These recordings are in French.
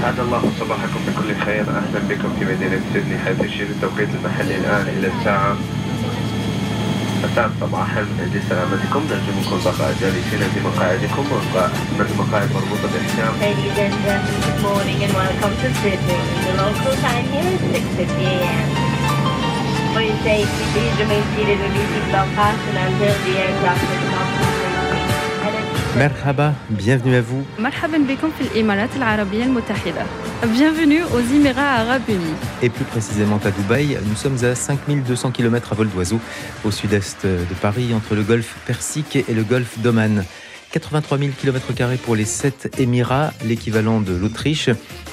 اسعد الله صباحكم بكل خير. أهلا بكم في مدينة سيدني. حيث يشير التوقيت المحلي الآن إلى الساعة الثامن صباحا. لسلامتكم نرجو منكم بقاء جالسين في مقاعدكم وبقاء من المقاعد مربوطة بالحزام. Please stay seated and be seated until the aircraft is off. Merhaba, bienvenue à vous. Bienvenue aux Émirats arabes unis. Et plus précisément à Dubaï, nous sommes à 5200 km à vol d'oiseau, au sud-est de Paris, entre le golfe Persique et le golfe d'Oman. 83 000 km pour les 7 Émirats, l'équivalent de l'Autriche.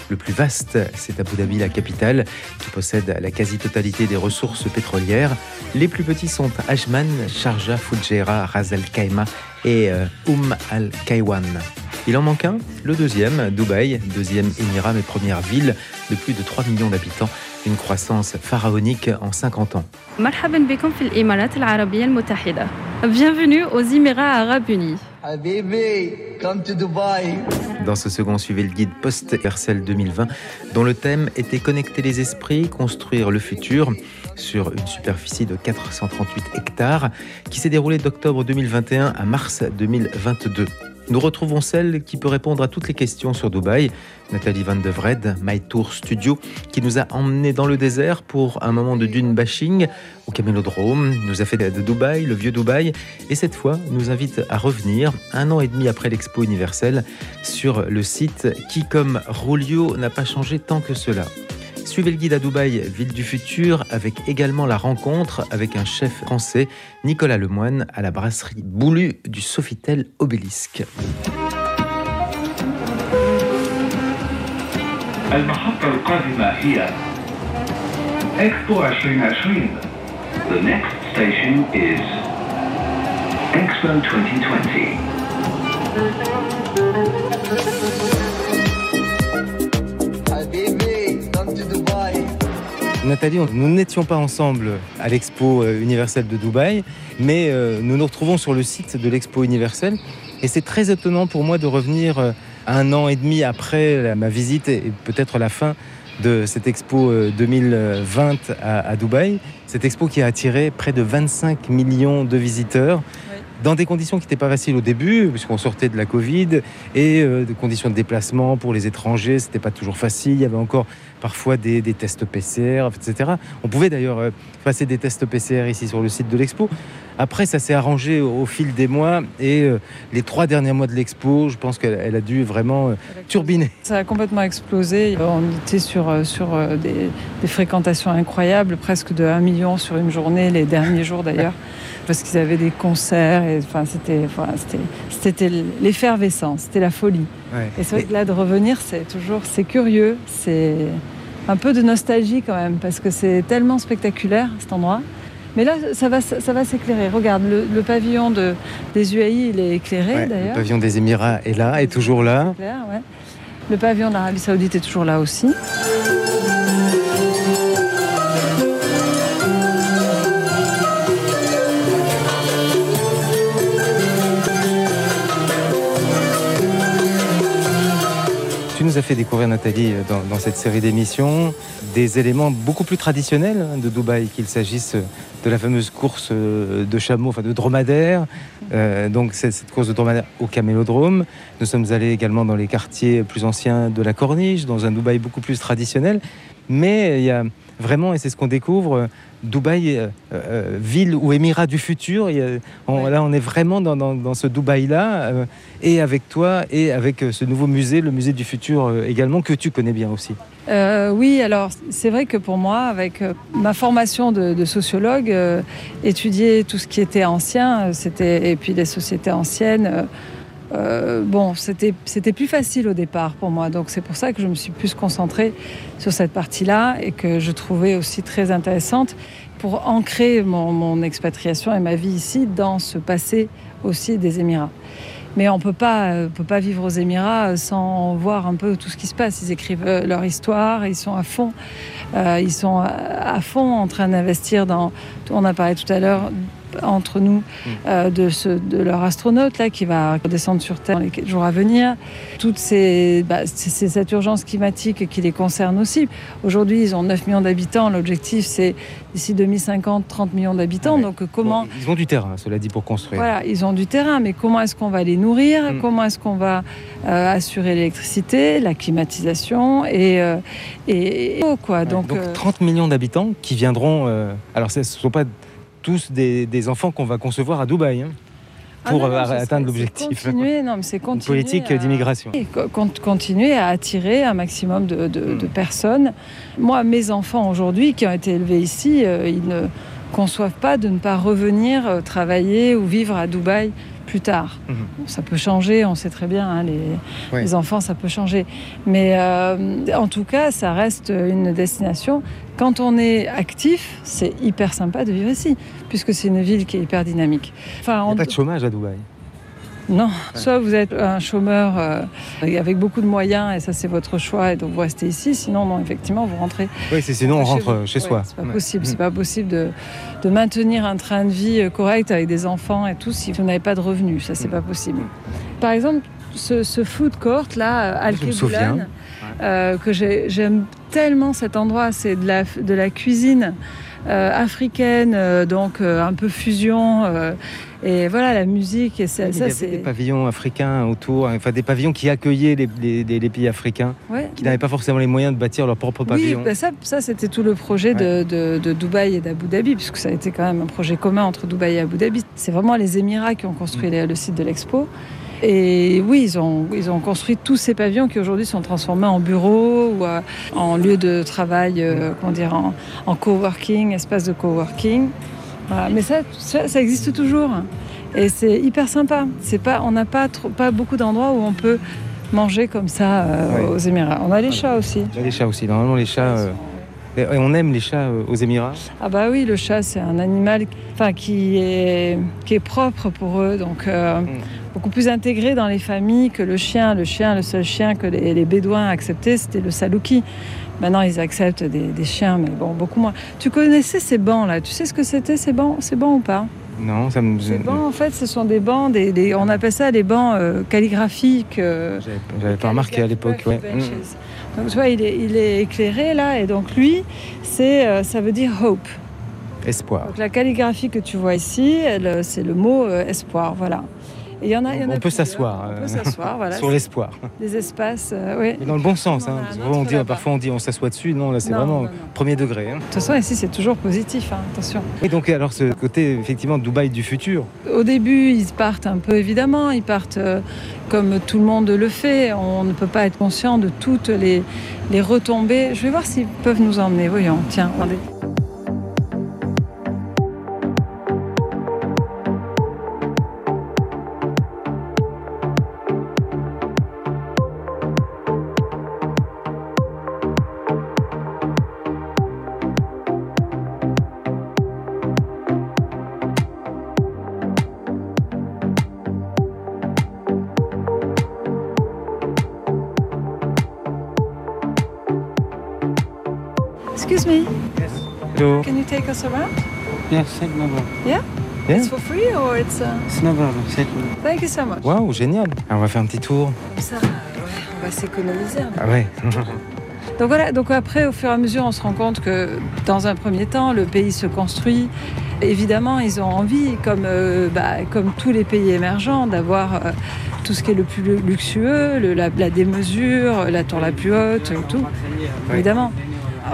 Le plus vaste, c'est Abu Dhabi, la capitale, qui possède la quasi-totalité des ressources pétrolières. Les plus petits sont Ajman, Sharjah, Fujairah, Ras Al Khaimah et euh, Umm Al Kaiwan. Il en manque un, le deuxième, Dubaï, deuxième Émirat mais première ville de plus de 3 millions d'habitants, une croissance pharaonique en 50 ans. Bienvenue aux Émirats arabes unis. Dans ce second, suivez le guide post-Hercel 2020, dont le thème était Connecter les esprits, construire le futur, sur une superficie de 438 hectares, qui s'est déroulée d'octobre 2021 à mars 2022. Nous retrouvons celle qui peut répondre à toutes les questions sur Dubaï, Nathalie Van de Vred, My Tour Studio, qui nous a emmenés dans le désert pour un moment de dune bashing au Camélodrome, nous a fait de Dubaï, le vieux Dubaï, et cette fois nous invite à revenir, un an et demi après l'Expo universelle, sur le site qui, comme Rolio, n'a pas changé tant que cela. Suivez le guide à Dubaï, ville du futur, avec également la rencontre avec un chef français, Nicolas Lemoine, à la brasserie Boulu du Sofitel Obélisque. المحطة القادمة هي Expo 2020. The next station is Expo 2020. Nathalie, nous n'étions pas ensemble à l'Expo euh, universelle de Dubaï, mais euh, nous nous retrouvons sur le site de l'Expo universelle. Et c'est très étonnant pour moi de revenir euh, un an et demi après ma visite et peut-être la fin de cette Expo euh, 2020 à, à Dubaï. Cette Expo qui a attiré près de 25 millions de visiteurs. Dans des conditions qui n'étaient pas faciles au début, puisqu'on sortait de la Covid, et euh, des conditions de déplacement pour les étrangers, c'était pas toujours facile. Il y avait encore parfois des, des tests PCR, etc. On pouvait d'ailleurs euh, passer des tests PCR ici sur le site de l'expo. Après, ça s'est arrangé au, au fil des mois et euh, les trois derniers mois de l'expo, je pense qu'elle elle a dû vraiment turbiner. Ça a complètement explosé. On était sur, sur des, des fréquentations incroyables, presque de 1 million sur une journée, les derniers jours d'ailleurs, parce qu'ils avaient des concerts. Et, enfin, c'était, enfin, c'était, c'était l'effervescence, c'était la folie. Et c'est vrai que là, de revenir, c'est toujours c'est curieux, c'est un peu de nostalgie quand même, parce que c'est tellement spectaculaire cet endroit. Mais là, ça va, ça va s'éclairer. Regarde, le, le pavillon de, des UAI, il est éclairé Ouais, le d'ailleurs. pavillon des Émirats est là, est toujours là. C'est clair, ouais. Le pavillon d'Arabie Saoudite est toujours là aussi. Fait découvrir, Nathalie, dans, dans cette série d'émissions, des éléments beaucoup plus traditionnels hein, de Dubaï, qu'il s'agisse de la fameuse course euh, de chameaux, enfin de dromadaires. Euh, donc, cette course de dromadaires au camélodrome. Nous sommes allés également dans les quartiers plus anciens de la Corniche, dans un Dubaï beaucoup plus traditionnel. Mais il y a vraiment, et c'est ce qu'on découvre, Dubaï, euh, euh, ville ou émirat du futur. On- Ouais. Là, on est vraiment dans, dans- dans ce Dubaï-là, euh, et avec toi, et avec euh, ce nouveau musée, le musée du futur euh, également, que tu connais bien aussi. Euh, oui, alors c'est vrai que pour moi, avec euh, ma formation de, de sociologue, euh, étudier tout ce qui était ancien, euh, c'était et puis les sociétés anciennes. Euh, bon, c'était plus facile au départ pour moi, donc c'est pour ça que je me suis plus concentrée sur cette partie-là et que je trouvais aussi très intéressante pour ancrer mon, expatriation et ma vie ici dans ce passé aussi des Émirats. Mais on peut pas, euh, peut pas vivre aux Émirats sans voir un peu tout ce qui se passe. Ils écrivent euh, leur histoire, ils sont à fond, ils sont à, à fond en train d'investir dans. On a parlé tout à l'heure entre nous euh, de, ce, de leur astronaute là qui va descendre sur Terre dans les jours à venir. Toutes ces, bah, c'est cette urgence climatique qui les concerne aussi. Aujourd'hui, ils ont 9 millions d'habitants. L'objectif, c'est d'ici 2050, 30 millions d'habitants. Ouais. Donc comment Bon, ils ont du terrain, cela dit, pour construire. voilà, ils ont du terrain, mais comment est-ce qu'on va les nourrir? Mm. Comment est-ce qu'on va euh, assurer l'électricité, la climatisation et, euh, et, et l'eau, quoi? Donc, Donc, euh, 30 millions d'habitants qui viendront. euh, alors, ce ne sont pas tous des, des enfants qu'on va concevoir à Dubaï hein, ah pour non, non, euh, atteindre l'objectif. Continuer, non, mais c'est Une continuer politique à- d'immigration. continuer à attirer un maximum de, de- Mm. de personnes. Moi, mes enfants aujourd'hui, qui ont été élevés ici, euh, ils ne conçoivent pas de ne pas revenir euh, travailler ou vivre à Dubaï plus tard. Mhm. Bon, ça peut changer, on sait très bien, hein, les, enfants, ça peut changer. Mais euh, en tout cas, ça reste une destination. Quand on est actif, c'est hyper sympa de vivre ici, puisque c'est une ville qui est hyper dynamique. Enfin, Il n'y on- a pas de chômage à Dubaï. Non, soit vous êtes un chômeur euh, avec beaucoup de moyens et ça c'est votre choix et donc vous restez ici. Sinon, non, effectivement, vous rentrez. Oui, sinon on rentre chez Ouais, soi. C'est pas Ouais. possible. Mm. C'est pas possible de, de maintenir un train de vie euh, correct avec des enfants et tout si vous n'avez pas de revenus. Ça c'est Mm. pas possible. Par exemple, ce, ce food court là. Keboulan, euh, que j'ai- j'aime tellement cet endroit. C'est de la, de la cuisine africaine, euh, donc euh, un peu fusion. euh, et voilà, la musique. Et ça, ça c'est. des pavillons africains autour, enfin des pavillons qui accueillaient les, les- les- les pays africains, Ouais. qui n'avaient pas forcément les moyens de bâtir leur propre pavillon. Oui, bah ça, ça c'était tout le projet de, de, de Dubaï et d'Abu Dhabi, puisque ça a été quand même un projet commun entre Dubaï et Abu Dhabi. C'est vraiment les Émirats qui ont construit les- le site de l'expo. Et oui, ils ont, ils ont construit tous ces pavillons qui aujourd'hui sont transformés en bureaux ou en lieu de travail, euh, comment dire, en, en coworking, espace de coworking. Voilà. Mais ça, ça, ça existe toujours. Et c'est hyper sympa. C'est pas, on n'a pas, trop- pas beaucoup d'endroits où on peut manger comme ça euh, aux Émirats. On a les chats aussi. Les chats aussi. Normalement, les chats. euh, et on aime les chats euh, aux Émirats. Ah bah oui, le chat c'est un animal enfin, qui, est, qui est propre pour eux, donc euh, Mm. Beaucoup plus intégré dans les familles que le chien. Le chien, le seul chien que les, les Bédouins acceptaient, c'était le salouki. Maintenant, ils acceptent des, des chiens, mais bon, beaucoup moins. Tu connaissais ces bancs là Tu sais ce que c'était ces bancs, ces bancs ou pas? Non, ça me. Ces bancs, en fait, ce sont des bancs, des, des- on appelle ça les bancs euh, calligraphiques. euh, J'avais pas remarqué à l'époque. ouais. Mm. Donc tu vois, il est, il est éclairé là, et donc lui, c'est, euh, ça veut dire hope. Espoir. Donc la calligraphie que tu vois ici, elle, c'est le mot euh, espoir, voilà. Et il y en a, y en a On peut plusieurs. s'asseoir, On euh, peut s'asseoir, voilà. Sur l'espoir. Des espaces, euh, oui. Mais dans le bon sens. Hein, a parce on dit, parfois on dit on s'assoit dessus. Non, là c'est vraiment non, non. premier degré. hein. De toute façon, ici, c'est toujours positif, hein, attention. Et donc alors ce côté effectivement Dubaï du futur. Au début, ils partent un peu, évidemment, ils partent euh, comme tout le monde le fait. On ne peut pas être conscient de toutes les, les retombées. Je vais voir s'ils peuvent nous emmener. Voyons, tiens, regardez. Can you take us around? Yes, take no problem. Yeah? It's for free or it's... uh, It's no problem. Thank you so much. Waouh, génial. Alors, on va faire un petit tour. Comme ça, ouais, on va s'économiser un peu. Ah ouais. Donc voilà, donc après, au fur et à mesure, on se rend compte que dans un premier temps, le pays se construit. Évidemment, ils ont envie, comme, euh, bah, comme tous les pays émergents, d'avoir euh, tout ce qui est le plus luxueux, le- la, la démesure, la tour la plus haute, tout, évidemment.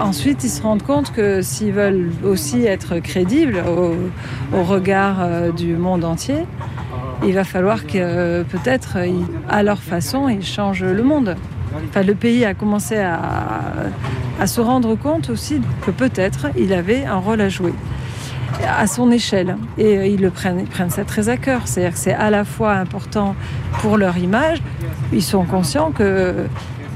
Ensuite, ils se rendent compte que s'ils veulent aussi être crédibles au, regard euh, du monde entier, il va falloir que euh, peut-être, à leur façon, ils changent le monde. Enfin, le pays a commencé à, à se rendre compte aussi que peut-être il avait un rôle à jouer à son échelle. Et euh, ils le prennent, ils prennent ça très à cœur. C'est-à-dire que c'est à la fois important pour leur image. Ils sont conscients que,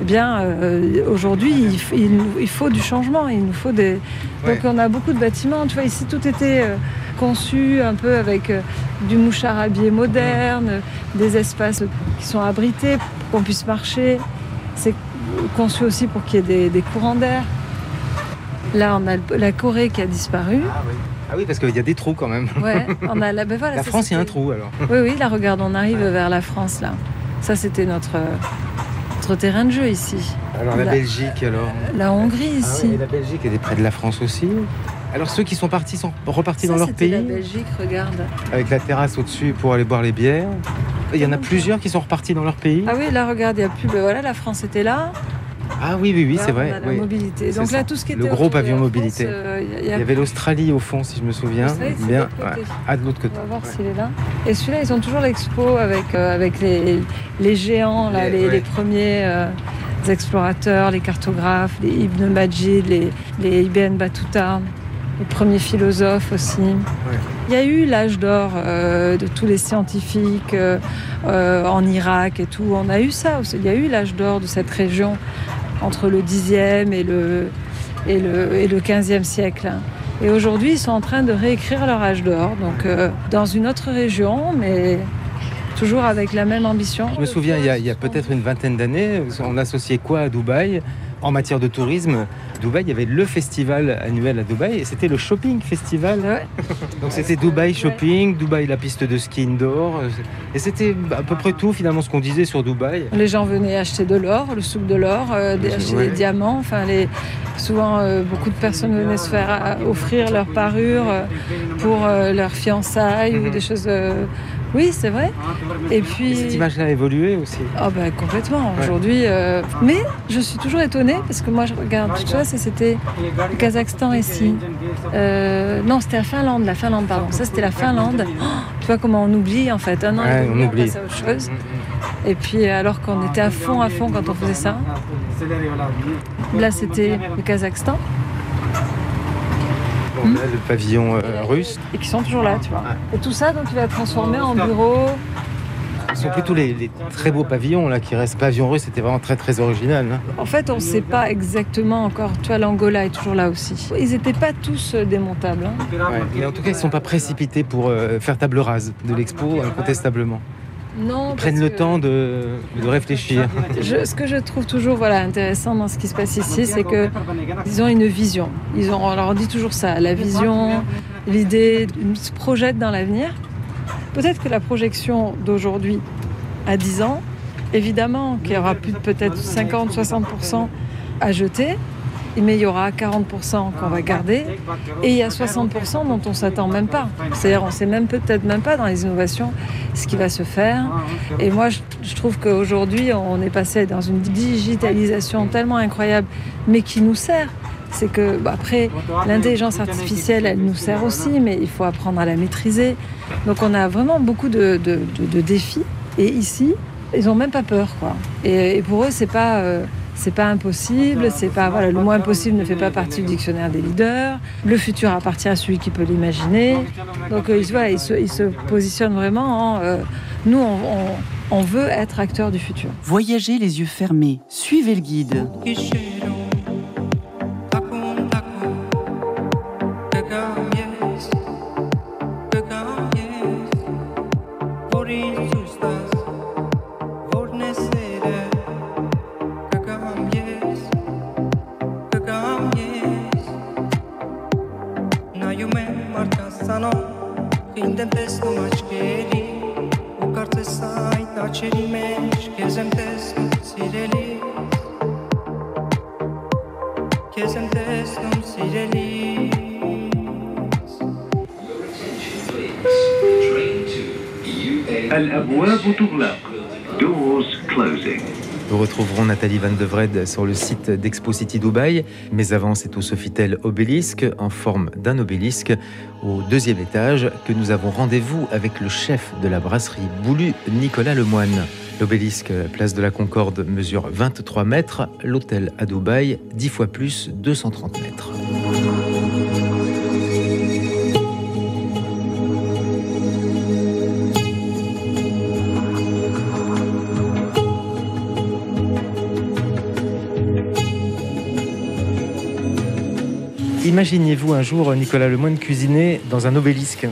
eh bien, euh, aujourd'hui, il, faut du changement. Il nous faut des. Donc, on a beaucoup de bâtiments. Tu vois, ici, tout était euh, conçu un peu avec euh, du mouchard habillé moderne, des espaces qui sont abrités pour qu'on puisse marcher. C'est conçu aussi pour qu'il y ait des, des courants d'air. Là, on a la Corée qui a disparu. Ah oui, parce qu'il y a des trous quand même. Ouais, on a la, ben voilà, La France, il y a un trou alors. Oui, oui, là, regarde, on arrive vers la France, là. Ça, c'était notre, euh, notre terrain de jeu ici. Alors la La- Belgique alors. La Hongrie, Ah ici. et la Belgique elle est près de la France aussi. Alors ceux qui sont partis sont repartis Ça, dans leur pays la Belgique, regarde. avec la terrasse au-dessus pour aller boire les bières. Il y en a plusieurs qui sont repartis dans leur pays. Ah oui, là, regarde, il n'y a plus. ben voilà, la France était là. Ah oui, oui, oui, c'est on vrai. a la oui. mobilité. C'est Donc là, tout ce qui Le gros pavillon mobilité. France, euh, il y a- il avait l'Australie au fond, si je me souviens. Bien, ouais. Ah, de l'autre côté. On va voir Ouais. s'il est là. Et celui-là, ils ont toujours l'expo avec, euh, avec les, les géants, là, Les- les, ouais. les premiers euh, explorateurs, les cartographes, les Ibn Majid, les, les Ibn Battuta, les premiers philosophes aussi. Il y a eu l'âge d'or euh, de tous les scientifiques euh, en Irak et tout. On a eu ça aussi. Il y a eu l'âge d'or de cette région entre le 10e et le, et le, et le 15e siècle. Et aujourd'hui, ils sont en train de réécrire leur âge d'or, donc euh, dans une autre région, mais toujours avec la même ambition. Je me souviens, il y a, il y a peut-être une vingtaine d'années, on associait quoi à Dubaï? En matière de tourisme, Dubaï, il y avait le festival annuel à Dubaï et c'était le shopping festival. Ouais. Donc c'était Dubaï Shopping, Dubaï la piste de ski indoor. Et c'était à peu près tout finalement ce qu'on disait sur Dubaï. Les gens venaient acheter de l'or, le souk de l'or, euh, Ouais. acheter des diamants. Enfin, les, souvent, euh, beaucoup de personnes venaient se faire euh, offrir leur parure euh, pour euh, leur fiançailles ou Mhm. des choses. Oui, c'est vrai. Et puis. Et cette image-là a évolué aussi. Ah ben complètement. Ouais. Aujourd'hui, euh, mais je suis toujours étonnée parce que moi je regarde tout ça, c'est- c'était le Kazakhstan ici. Euh, non, c'était la Finlande, la Finlande, pardon. Ça c'était la Finlande. Oh, tu vois comment on oublie en fait. Un an, Ouais, et on oublie. à autre chose. Et puis alors qu'on était à fond, à fond quand on faisait ça. Là c'était le Kazakhstan On a le pavillon euh, russe. et qui sont toujours là, tu vois. Et tout ça donc il va être transformé en bureau. Ce sont plutôt les, les très beaux pavillons là qui restent. Pavillon russe, c'était vraiment très très original. hein. En fait, on ne sait pas exactement encore. Tu vois, l'Angola est toujours là aussi. Ils n'étaient pas tous euh, démontables. hein. Ouais. Mais en tout cas, ils ne sont pas précipités pour euh, faire table rase de l'expo, incontestablement. Non, Ils prennent le que temps de, de réfléchir. je- ce que je trouve toujours voilà, intéressant dans ce qui se passe ici, c'est que ils ont une vision. Ils ont, on leur dit toujours ça, la vision, l'idée, ils se projettent dans l'avenir. Peut-être que la projection d'aujourd'hui à 10 ans, évidemment qu'il y aura plus de peut-être 50-60% à jeter, mais il y aura 40% qu'on va garder et il y a 60% dont on s'attend même pas. C'est-à-dire on sait même peut-être même pas dans les innovations ce qui va se faire. Et moi, je, trouve qu'aujourd'hui, on est passé dans une digitalisation tellement incroyable, mais qui nous sert. C'est que, bah, après, l'intelligence artificielle, elle nous sert aussi, mais il faut apprendre à la maîtriser. Donc, on a vraiment beaucoup de, de- défis. Et ici, ils n'ont même pas peur, quoi. Et, et pour eux, c'est pas. euh, c'est pas impossible, c'est pas voilà, le mot impossible ne fait pas partie du dictionnaire des leaders. Le futur appartient à celui qui peut l'imaginer. Donc euh, ils, voilà, ils, se, ils se positionnent vraiment en euh, nous, on, on- on veut être acteurs du futur. Voyagez les yeux fermés, suivez le guide. Sur le site d'Expo City Dubaï. Mais avant, c'est au Sofitel Obélisque, en forme d'un obélisque, au deuxième étage, que nous avons rendez-vous avec le chef de la brasserie Boulu, Nicolas Lemoine. L'obélisque, place de la Concorde, mesure 23 mètres. L'hôtel à Dubaï, 10 fois plus, 230 mètres. Imaginiez-vous un jour Nicolas Lemoine cuisiner dans un obélisque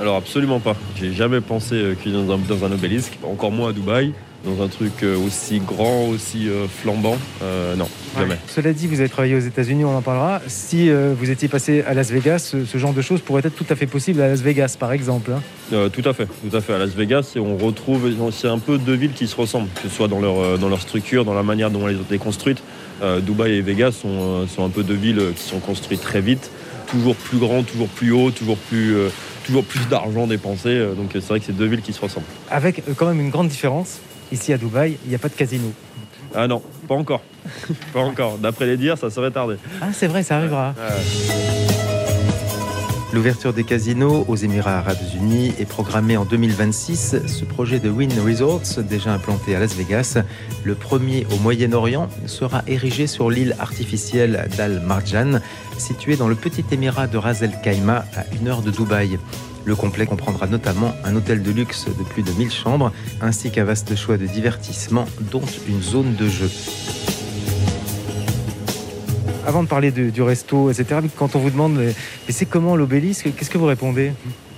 Alors absolument pas. J'ai jamais pensé euh, cuisiner dans un, dans un obélisque, encore moins à Dubaï. dans un truc euh, aussi grand, aussi euh, flambant. Euh, non, jamais. Cela dit, vous avez travaillé aux États-Unis, on en parlera. Si euh, vous étiez passé à Las Vegas, ce, ce genre de choses pourrait être tout à fait possible à Las Vegas, par exemple. hein. Euh, tout à fait, tout à fait. À Las Vegas, on retrouve, c'est un peu deux villes qui se ressemblent, que ce soit dans leur, dans leur structure, dans la manière dont elles ont été construites. Euh, Dubaï et Vegas sont, euh, sont un peu deux villes qui sont construites très vite, toujours plus grands, toujours plus hauts, toujours plus, euh, toujours plus d'argent dépensé. Donc c'est vrai que c'est deux villes qui se ressemblent. Avec quand même une grande différence. Ici à Dubaï, il n'y a pas de casino. Ah non, pas encore. pas encore. D'après les dires, ça serait tardé. Ah, c'est vrai, ça arrivera. L'ouverture des casinos aux Émirats arabes unis est programmée en 2026. Ce projet de Wynn Resorts, déjà implanté à Las Vegas, le premier au Moyen-Orient, sera érigé sur l'île artificielle d'Al Marjan, située dans le petit émirat de Ras El Khaimah, à une heure de Dubaï. Le complet comprendra notamment un hôtel de luxe de plus de 1000 chambres, ainsi qu'un vaste choix de divertissements, dont une zone de jeu. Avant de parler du resto, etc., quand on vous demande mais, mais c'est comment l'obélisque, qu'est-ce que vous répondez?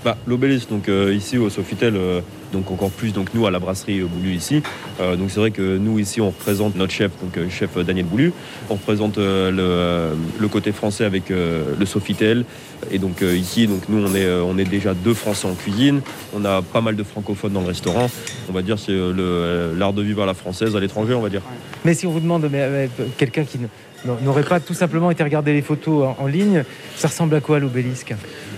Bah, L'obélisque, donc euh, ici au Sofitel, euh, donc encore plus donc nous à la brasserie euh, Boulu ici. Euh, donc c'est vrai que nous ici on représente notre chef, donc euh, chef Daniel Boulu. On représente le, le côté français avec le Sofitel. Et donc ici, donc nous on est on est déjà deux Français en cuisine. On a pas mal de francophones dans le restaurant. On va dire c'est le, l'art de vivre à la française à l'étranger, on va dire. Mais si on vous demande, quelqu'un qui ne- n'aurait pas tout simplement été regarder les photos en, en ligne, ça ressemble à quoi l'obélisque?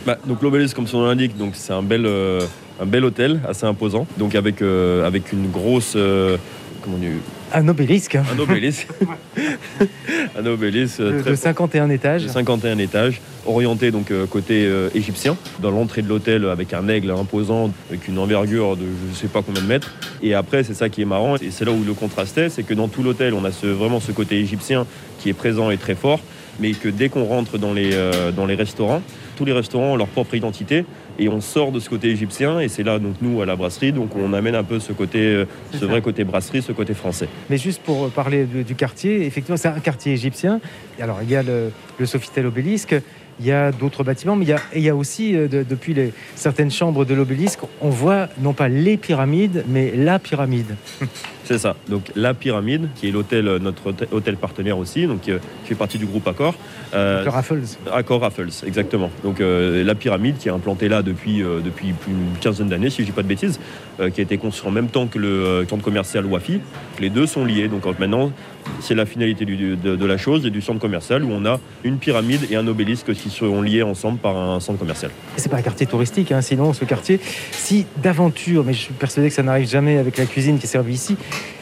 Bah, donc l'obélisque, comme son nom l'indique, donc c'est un bel, euh, un bel hôtel assez imposant. Donc avec, euh, avec une grosse, euh, comment on dit, Un obélisque un obélisque, un obélisque euh, de, très de 51 étages. de 51 étages, orienté donc côté euh, égyptien, dans l'entrée de l'hôtel avec un aigle imposant, avec une envergure de je ne sais pas combien de mètres. Et après, c'est ça qui est marrant, et c'est là où le contraste est, c'est que dans tout l'hôtel, on a ce, vraiment ce côté égyptien qui est présent et très fort, mais que dès qu'on rentre dans les, euh, dans les restaurants, tous les restaurants ont leur propre identité, et on sort de ce côté égyptien, et c'est là donc nous à la brasserie, donc on amène un peu ce côté, euh, ce ça. vrai côté brasserie, ce côté français. Mais juste pour parler de- du quartier, effectivement, c'est un quartier égyptien. Alors, il y a le, le Sofitel obélisque, il y a d'autres bâtiments, mais il y a, et il y a aussi, euh, de- depuis les, certaines chambres de l'obélisque, on voit non pas les pyramides, mais la pyramide. C'est ça. Donc la pyramide, qui est l'hôtel, euh, notre hôtel- hôtel partenaire aussi, donc euh, qui fait partie du groupe Accor. Euh, Le Raffles. Accor Raffles, exactement. Donc euh, la pyramide qui est implantée là depuis, depuis plus d'une quinzaine d'années, si je dis pas de bêtises, qui a été construit en même temps que le centre commercial Wafi. Les deux sont liés. Donc maintenant, c'est la finalité du- de, de la chose et du centre commercial où on a une pyramide et un obélisque qui seront liés ensemble par un centre commercial. C'est pas un quartier touristique, hein, sinon ce quartier, si d'aventure, mais je suis persuadé que ça n'arrive jamais avec la cuisine qui est servie ici,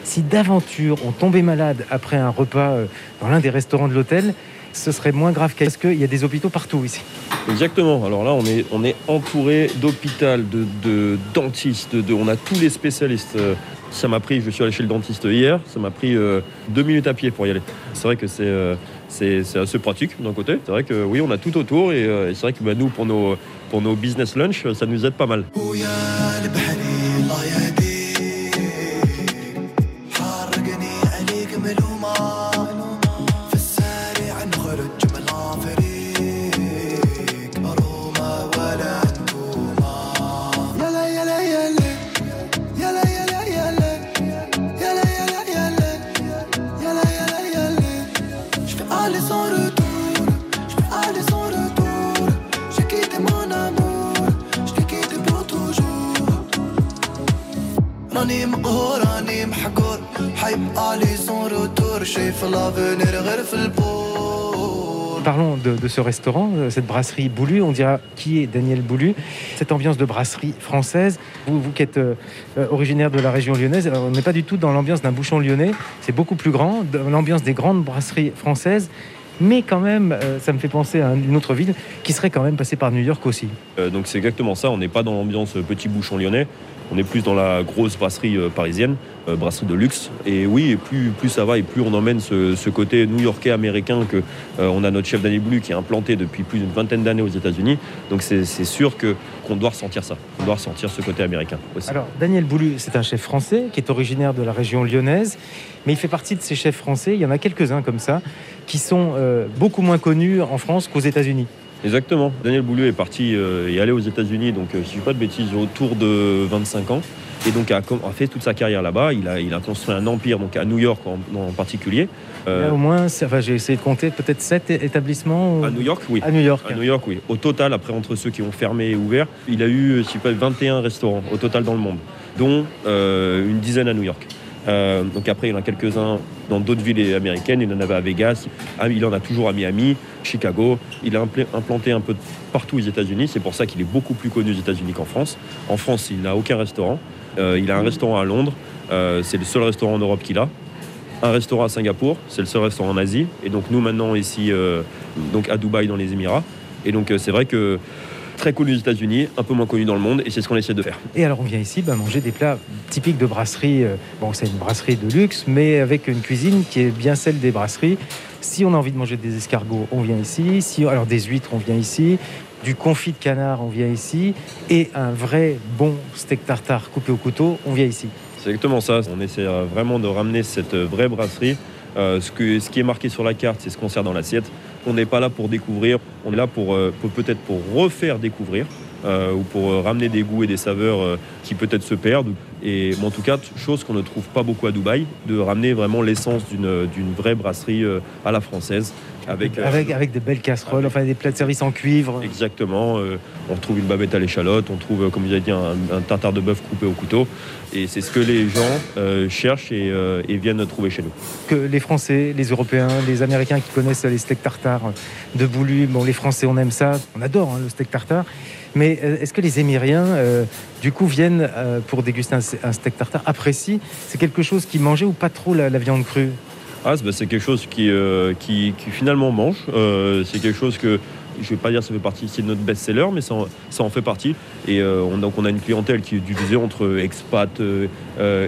si d'aventure on tombait malade après un repas euh, dans l'un des restaurants de l'hôtel, ce serait moins grave parce qu'il y a des hôpitaux partout ici. Exactement. Alors là, on est, on est entouré d'hôpital, de, de dentistes, de, on a tous les spécialistes. Euh, Ça m'a pris, je suis allé chez le dentiste hier, ça m'a pris euh, deux minutes à pied pour y aller. C'est vrai que c'est euh, c'est c'est assez pratique d'un côté. C'est vrai que oui, on a tout autour et, euh, et c'est vrai que bah, nous, pour nos, pour nos business lunch, ça nous aide pas mal. De, ce restaurant, euh, cette brasserie Boulu. On dira qui est Daniel Boulu. Cette ambiance de brasserie française. Vous, vous qui êtes euh, euh, originaire de la région lyonnaise, on n'est pas du tout dans l'ambiance d'un bouchon lyonnais. C'est beaucoup plus grand, l'ambiance des grandes brasseries françaises. Mais quand même, ça me fait penser à une autre ville qui serait quand même passée par New York aussi. Donc c'est exactement ça. On n'est pas dans l'ambiance petit bouchon lyonnais. On est plus dans la grosse brasserie euh, parisienne, euh, brasserie de luxe. Et oui, plus, plus ça va et plus on emmène ce, côté new-yorkais américain que euh, on a notre chef Daniel Blue qui est implanté depuis plus d'une vingtaine d'années aux États-Unis. Donc c'est sûr que qu'on doit ressentir ça. On doit ressentir ce côté américain aussi. Alors, Daniel Boulu, c'est un chef français qui est originaire de la région lyonnaise, mais il fait partie de ces chefs français. Il y en a quelques-uns comme ça, qui sont beaucoup moins connus en France qu'aux États-Unis. Exactement. Daniel Bouleux est parti euh, et allé aux États-Unis, donc euh, si je ne dis pas de bêtises, autour de 25 ans. Et donc a, fait toute sa carrière là-bas. Il a, il a construit un empire, donc à New York en, en particulier. Euh, au moins, enfin, j'ai essayé de compter, peut-être sept é- établissements. ou- à New York, oui. À New York. À New York, oui. Au total, après, entre ceux qui ont fermé et ouvert, il a eu, je sais pas, 21 restaurants au total dans le monde, dont euh, une dizaine à New York. Donc après, il y en a quelques-uns dans d'autres villes américaines. Il en avait à Vegas, ah, il en a toujours à Miami, Chicago. Il a impl- implanté un peu partout aux États-Unis. C'est pour ça qu'il est beaucoup plus connu aux États-Unis qu'en France. En France, il n'a aucun restaurant. Euh, il a un restaurant à Londres. Euh, c'est le seul restaurant en Europe qu'il a. Un restaurant à Singapour, c'est le seul restaurant en Asie. Et donc nous maintenant ici, euh, donc à Dubaï dans les Émirats. Et donc c'est vrai que très connu aux États-Unis, un peu moins connu dans le monde, et c'est ce qu'on essaie de faire. Et alors on vient ici bah, manger des plats typiques de brasserie. euh, Bon, c'est une brasserie de luxe, mais avec une cuisine qui est bien celle des brasseries. Si on a envie de manger des escargots, on vient ici. Si, alors des huîtres, on vient ici. Du confit de canard, on vient ici. Et un vrai bon steak tartare coupé au couteau, on vient ici. C'est exactement ça. On essaie euh, vraiment de ramener cette euh, vraie brasserie. Euh, ce, que, ce qui est marqué sur la carte, c'est ce qu'on sert dans l'assiette. On n'est pas là pour découvrir, on est là pour, euh, peut-être pour refaire découvrir euh, ou pour euh, ramener des goûts et des saveurs qui peut-être se perdent. Et en tout cas, chose qu'on ne trouve pas beaucoup à Dubaï, de ramener vraiment l'essence d'une vraie brasserie à la française. Avec, euh, Avec, des belles casseroles, enfin des plats de service en cuivre. Exactement. euh, on retrouve une babette à l'échalote, on trouve, euh, comme vous avez dit, un, un tartare de bœuf coupé au couteau. Et c'est ce que les gens euh, cherchent et, et viennent trouver chez nous. que les Français, les Européens, les Américains qui connaissent les steaks tartare de Boulu, bon, les Français, on aime ça, on adore hein, le steak tartare. Mais est-ce que les Émiriens, euh, du coup, viennent euh, pour déguster un, un steak tartare, apprécient? C'est quelque chose qui mangeait ou pas trop la, la viande crue? Ah, c'est bah, c'est quelque chose qui, euh, qui, qui finalement mange. Euh, c'est quelque chose que, je vais pas dire que ça fait partie ici de notre best-seller, mais ça en, ça en fait partie. Et euh, on, donc on a une clientèle qui est divisée entre expats,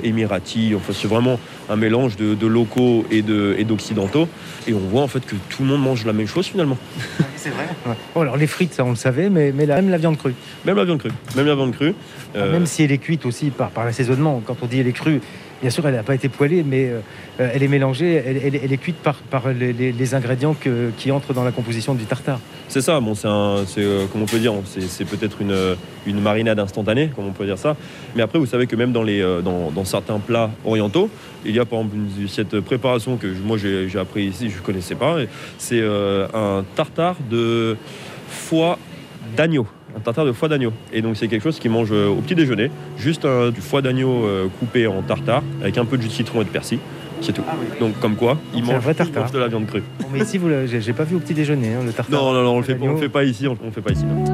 émiratis. Enfin, c'est vraiment un mélange de, de locaux et de- et d'occidentaux. Et, on voit en fait que tout le monde mange la même chose finalement. C'est vrai Bon, alors les frites, ça on le savait, mais, mais la- même la viande crue. Même la viande crue. Même la viande crue. Euh, Même si elle est cuite aussi par, par l'assaisonnement. Quand on dit elle est crue, bien sûr, elle n'a pas été poêlée, mais euh, elle est mélangée, elle, est cuite par, les, ingrédients qui entrent dans la composition du tartare. C'est ça, bon, c'est euh, comment on peut dire, c'est, peut-être une, marinade instantanée, comme on peut dire ça. Mais après, vous savez que même dans, euh, certains plats orientaux, il y a par exemple cette préparation que moi j'ai, appris ici, je ne connaissais pas. C'est un tartare de foie d'agneau. Un tartare de foie d'agneau. Et donc c'est quelque chose qui mange euh, au petit déjeuner. Juste un- du foie d'agneau euh, coupé en tartare avec un peu de jus de citron et de persil. C'est tout. Donc comme quoi, il Ah mange, vrai il tartare. mange de la viande crue. Bon, mais ici, vous j'ai pas vu au petit déjeuner, hein, le tartare. Non, non, non, on le fait, on le fait pas ici. On, on le fait pas ici. non.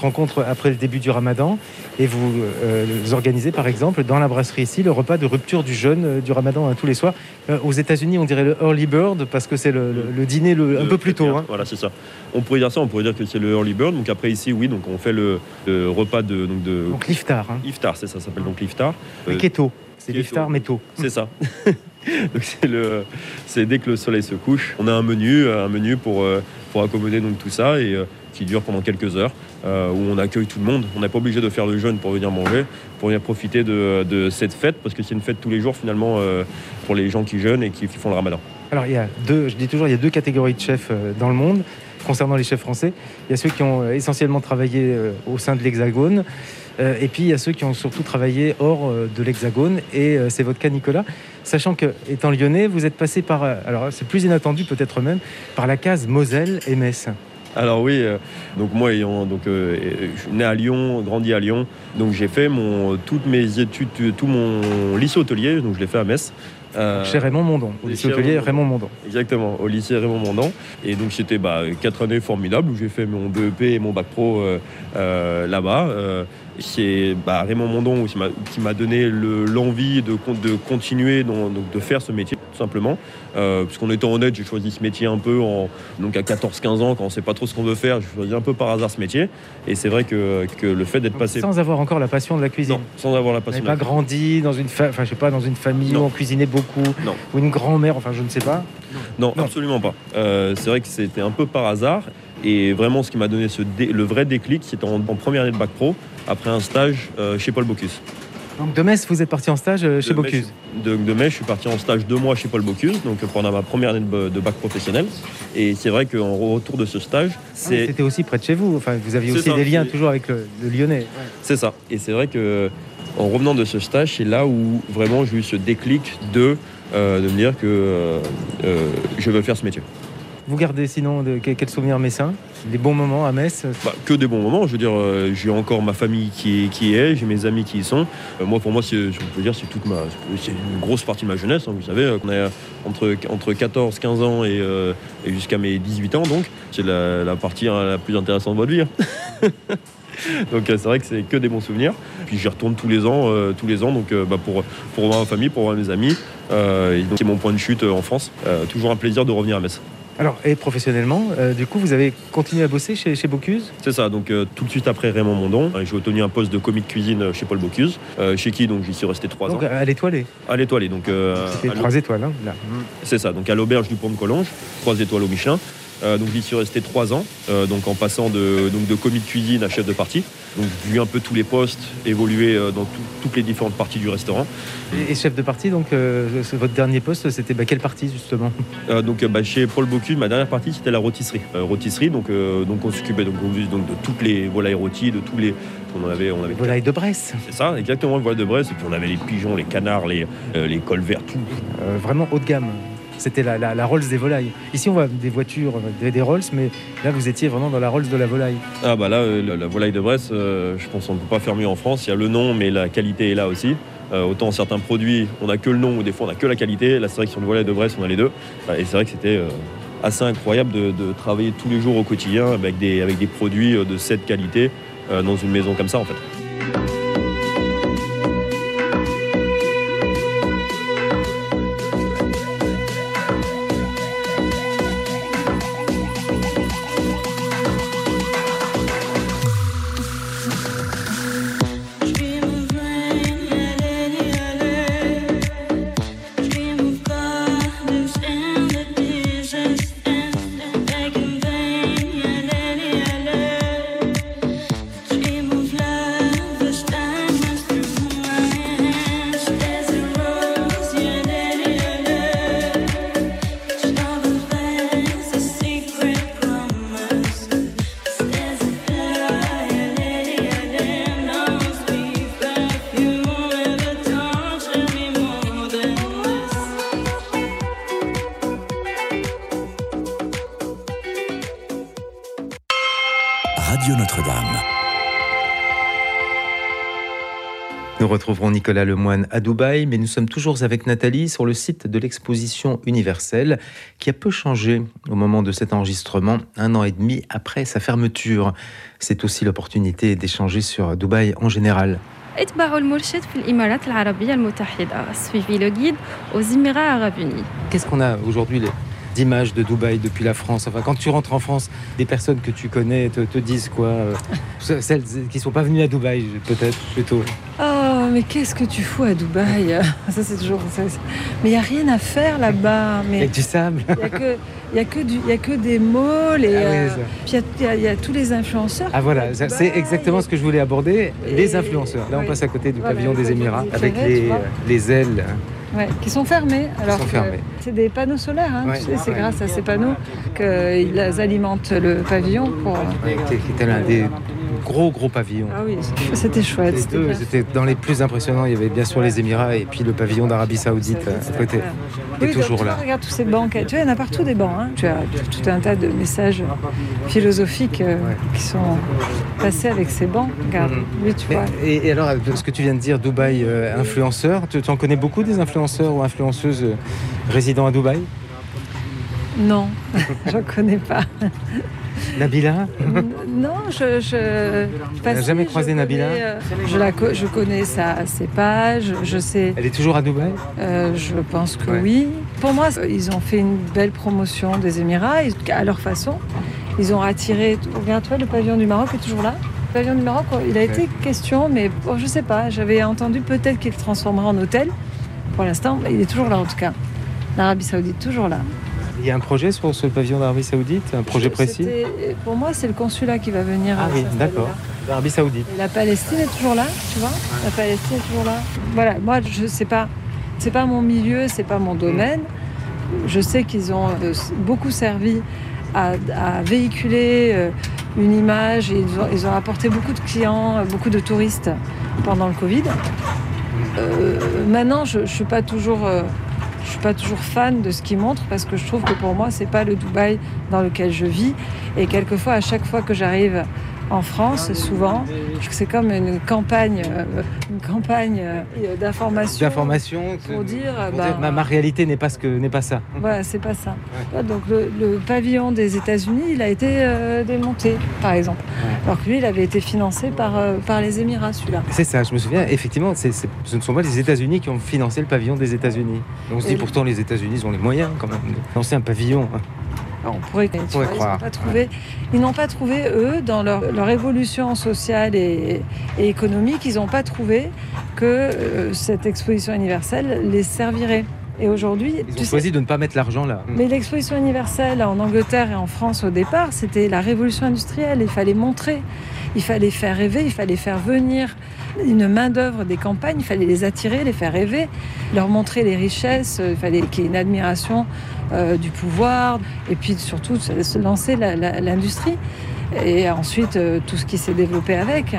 Se rencontre après le début du ramadan et vous euh, organisez, par exemple, dans la brasserie ici, le repas de rupture du jeûne euh, du ramadan hein, tous les soirs. Euh, aux États-Unis, on dirait le early bird parce que c'est le, le- le dîner le- un peu plus tôt. hein. Voilà, c'est ça. On pourrait dire ça, on pourrait dire que c'est le early bird. Donc après ici, oui, donc on fait le, repas de, donc de Donc l'iftar, hein. iftar, c'est ça, ça s'appelle donc l'iftar. keto. C'est l'iftar, mais tôt. c'est ça. donc c'est le, c'est dès que le soleil se couche, on a un menu, un menu pour pour accommoder donc tout ça et qui dure pendant quelques heures, euh, où on accueille tout le monde. On n'est pas obligé de faire le jeûne pour venir manger, pour venir profiter de, cette fête, parce que c'est une fête tous les jours finalement euh, pour les gens qui jeûnent et qui, font le ramadan. Alors il y a deux, je dis toujours, il y a deux catégories de chefs euh, dans le monde concernant les chefs français. Il y a ceux qui ont essentiellement travaillé au sein de l'Hexagone, et puis il y a ceux qui ont surtout travaillé hors de l'Hexagone, et c'est votre cas Nicolas. Sachant que, étant lyonnais, vous êtes passé par, alors c'est plus inattendu peut-être même, par la case Moselle et. Alors oui, euh, donc moi ayant donc euh, je suis né à Lyon, grandi à Lyon, donc j'ai fait mon toutes mes études, tout mon lycée hôtelier, donc je l'ai fait à Metz. Euh, Chez Raymond Mondon, au lycée hôtelier Raymond Mondon. Exactement, au lycée Raymond Mondon. Et donc c'était bah, quatre années formidables où j'ai fait mon BEP et mon bac pro euh, euh, là-bas. Euh, C'est bah, Raymond Mondon qui m'a- donné le- l'envie de, de continuer, donc, de faire ce métier, simplement. Euh, Puisqu'en étant honnête, j'ai choisi ce métier un peu en, donc à 14-15 ans, quand on ne sait pas trop ce qu'on veut faire, j'ai choisi un peu par hasard ce métier. Et c'est vrai que, que le fait d'être passé Sans avoir encore la passion de la cuisine. Non, sans avoir la Vous passion. n'avez de pas grandi dans une, fa- enfin, je sais pas, dans une famille Non. où on cuisinait beaucoup, Non. ou une grand-mère, enfin je ne sais pas. Non, absolument pas. Euh, c'est vrai que c'était un peu par hasard. Et vraiment, ce qui m'a donné ce dé- le vrai déclic, c'était en, en première année de bac pro, après un stage euh, chez Paul Bocuse. Donc de Metz, vous êtes parti en stage euh, chez De Metz, Bocuse. De, de Metz, je suis parti en stage deux mois chez Paul Bocuse, donc pendant ma première année de, de bac professionnel. Et c'est vrai qu'en retour de ce stage, Ah, C'était aussi près de chez vous. Enfin, vous aviez aussi ça, des liens toujours avec le, le Lyonnais. C'est ça. Et c'est vrai que en revenant de ce stage, c'est là où vraiment j'ai eu ce déclic de, euh, de me dire que euh, je veux faire ce métier. Vous gardez sinon de, quel, souvenir messin Des bons moments à Metz? Bah, que des bons moments. Je veux dire, euh, j'ai encore ma famille qui, est- est, j'ai mes amis qui y sont. Euh, moi, pour moi, dire, c'est toute ma, c'est une grosse partie de ma jeunesse. hein. vous savez, euh, qu'on a entre, entre 14, 15 ans et, jusqu'à mes 18 ans, donc c'est la, partie hein, la plus intéressante de votre vie. hein. donc c'est vrai que c'est que des bons souvenirs. Puis j'y retourne tous les ans, tous les ans, donc bah, pour pour voir ma famille, pour voir mes amis. Donc c'est mon point de chute en France. Toujours un plaisir de revenir à Metz. Alors, et professionnellement, euh, du coup, vous avez continué à bosser chez, chez Bocuse? C'est ça, donc euh, tout de suite après Raymond Mondon, euh, j'ai obtenu un poste de commis de cuisine chez Paul Bocuse, euh, chez qui donc j'y suis resté trois Donc ans. à l'étoilée. À l'étoilé, donc C'était trois étoiles, hein, là. c'est ça, donc à l'auberge du Pont de Collonges, trois étoiles au Michelin. Euh, donc j'y suis resté trois ans, euh, donc en passant de, donc de commis de cuisine à chef de partie. Donc j'ai vu un peu tous les postes évoluer euh, dans tout- toutes les différentes parties du restaurant. Et, et chef de partie, donc euh, votre dernier poste, c'était bah, quelle partie justement? Donc bah, chez Paul Bocuse, ma dernière partie c'était la rôtisserie. Rôtisserie, donc, donc on s'occupait donc, donc, de toutes les volailles rôties, de tous les. On en avait, on avait Volaille de Bresse. C'est ça, exactement le volaille de Bresse. Et puis on avait les pigeons, les canards, les, les cols verts, tout. Vraiment haut de gamme. C'était la, Rolls des volailles. Ici, on voit des voitures, euh, des, Rolls, mais là, vous étiez vraiment dans la Rolls de la volaille. Ah bah là, euh, la, la volaille de Bresse, euh, je pense qu'on ne peut pas faire mieux en France. Il y a le nom, mais la qualité est là aussi. Autant certains produits, on n'a que le nom, ou des fois on n'a que la qualité. Là, c'est vrai que sur une volaille de Bresse, on a les deux. Euh, Et c'est vrai que c'était assez incroyable de, travailler tous les jours au quotidien avec des, produits de cette qualité dans une maison comme ça, en fait. Nous retrouverons Nicolas Lemoine à Dubaï, mais nous sommes toujours avec Nathalie sur le site de l'exposition universelle qui a peu changé au moment de cet enregistrement, un an et demi après sa fermeture. C'est aussi l'opportunité d'échanger sur Dubaï en général. Qu'est-ce qu'on a aujourd'hui d'images de Dubaï depuis la France Enfin, quand tu rentres en France, des personnes que tu connais te, te disent quoi euh, Celles qui ne sont pas venues à Dubaï, peut-être plutôt. Oh, mais qu'est-ce que tu fous à Dubaï? Ça, c'est toujours. ça, mais il n'y a rien à faire là-bas. Mais Avec du sable. il n'y a, que- il y a, que du- il y a que des malls. Et, Ah euh, puis il y a- il y, a- il y a tous les influenceurs. Ah voilà, c'est exactement ce que je voulais aborder, les influenceurs. Là, on passe à côté du pavillon des Émirats avec les, vois. les ailes. Ouais, qui sont fermés. Alors. C'est des panneaux solaires. hein, Ouais, tu sais, c'est grâce à ces panneaux qu'ils alimentent le pavillon. Pour... qui qui était l'un des gros gros pavillons. Ah oui, c'était chouette. Les c'était deux, bien. c'était dans les plus impressionnants. Il y avait bien sûr les Émirats et puis le pavillon d'Arabie Saoudite à côté. toujours donc, là. Regarde tous ces bancs. Tu vois, il y en a partout des bancs. hein. Tu as tout un tas de messages philosophiques euh, qui sont passés avec ces bancs. Regarde, lui, tu Mais- vois. et, et alors, ce que tu viens de dire, Dubaï euh, influenceur, tu, en connais beaucoup des influenceurs ou influenceuses euh, résidant à Dubaï? Non, j'en connais pas. Nabila Non, je. je jamais je croisé Nabila connais, euh, je, la, je connais sa, ses pages, je sais. Elle est toujours à Dubaï Euh, je pense que Ouais. oui. Pour moi, ils ont fait une belle promotion des Émirats, à leur façon. Ils ont attiré. Regarde-toi, le pavillon du Maroc est toujours là. Le pavillon du Maroc, il a été question, mais bon, je sais pas. J'avais entendu peut-être qu'il le transformerait en hôtel. Pour l'instant, il est toujours là en tout cas. L'Arabie Saoudite, toujours là. Il y a un projet sur ce pavillon d'Arabie Saoudite Un projet précis Pour moi, c'est le consulat qui va venir. Ah euh, oui, d'accord. L'Arabie Saoudite. Et la Palestine est toujours là, tu vois La Palestine est toujours là. Voilà, moi, je sais pas. C'est pas mon milieu, c'est pas mon domaine. Je sais qu'ils ont euh, beaucoup servi à, à véhiculer euh, une image. Ils, ont, ils ont apporté beaucoup de clients, euh, beaucoup de touristes pendant le Covid. Euh, maintenant, je, je suis pas toujours. Je suis pas toujours fan de ce qu'ils montrent parce que je trouve que pour moi c'est pas le Dubaï dans lequel je vis. Et quelquefois à chaque fois que j'arrive en France souvent c'est comme une campagne euh, une campagne euh, d'information D'information pour dire pour bah, dire, ma, ma réalité n'est pas, ce que, n'est pas ça. voilà c'est pas ça Ouais, donc le, le pavillon des États-Unis il a été euh, démonté par exemple alors que lui il avait été financé par euh, par les Émirats celui-là C'est ça, je me souviens, effectivement, ce ne sont pas les États-Unis qui ont financé le pavillon des États-Unis. On se dit pourtant les États-Unis ont les moyens quand même de lancer un pavillon. On pourrait, vois, ils n'ont pas trouvé, ils n'ont pas trouvé eux dans leur, leur évolution sociale et, et économique, ils n'ont pas trouvé que euh, cette exposition universelle les servirait. Et aujourd'hui, Ils tu ont sais- choisi de ne pas mettre l'argent là. mais l'exposition universelle en Angleterre et en France au départ, c'était la révolution industrielle. Il fallait montrer, il fallait faire rêver, il fallait faire venir une main-d'œuvre des campagnes, il fallait les attirer, les faire rêver, leur montrer les richesses, euh, il fallait qu'il y ait une admiration euh, du pouvoir, et puis surtout se lancer la- la- l'industrie. Et ensuite, euh, tout ce qui s'est développé avec.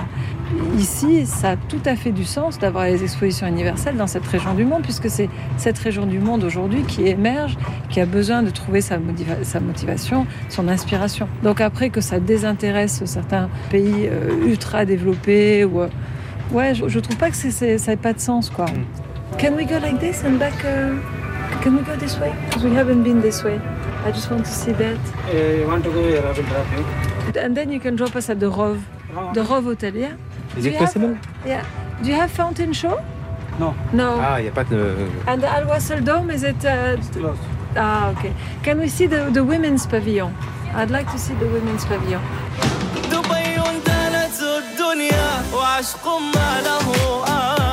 Ici, ça a tout à fait du sens d'avoir les expositions universelles dans cette région du monde, puisque c'est cette région du monde aujourd'hui qui émerge, qui a besoin de trouver sa, motiva- sa motivation, son inspiration. Donc après que ça désintéresse certains pays euh, ultra développés, ou, euh, ouais, je, je trouve pas que c'est- c'est- ça n'ait pas de sens, quoi. Can we go like this and back? uh, can we go this way? Because we haven't been this way. I just want to see that. you want to go here, I will drop you. And then you can drop us at the Rove, the Rove Hotel, yeah? Is Do it you have- possible? Yeah. Do you have fountain show? No. No. Ah, il n'y a pas de. And the Al Wasl Dome, is it? Uh, ah, okay. Can we see the, the women's pavilion? I'd like to see the women's pavilion. دبي دنت الدنيا وعشق ما له آخر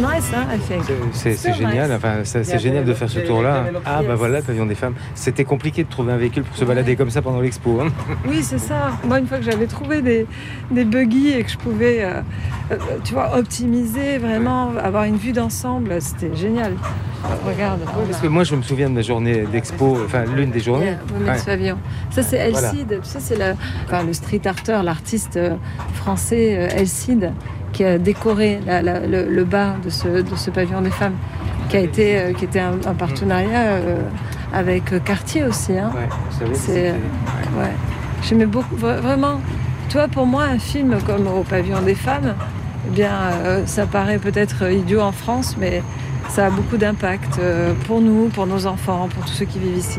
Nice, hein. C'est génial, nice. enfin, c'est génial de faire ce tour-là. Ah bah voilà, le pavillon des femmes. C'était compliqué de trouver un véhicule pour se balader comme ça pendant l'expo. hein. Oui, c'est ça. Moi, une fois que j'avais trouvé des, des buggy et que je pouvais, euh, euh, tu vois, optimiser vraiment, avoir une vue d'ensemble, c'était génial. Regarde. Parce que moi je me souviens de ma journée d'expo, enfin l'une des journées. Yeah, Ouais. Ça, c'est El Voilà. Cid. Tu sais, c'est le, enfin, le street arter, l'artiste euh, français euh, El Cid, qui a décoré la- la- le, le bas de ce, de ce pavillon des femmes, qui a été, euh, qui était un, un partenariat euh, avec Cartier aussi. hein. Ouais, C'est, euh, ouais. J'aimais beaucoup, vra- vraiment. Tu vois, pour moi, un film comme Au pavillon des femmes, eh bien, euh, ça paraît peut-être idiot en France, mais ça a beaucoup d'impact euh, pour nous, pour nos enfants, pour tous ceux qui vivent ici.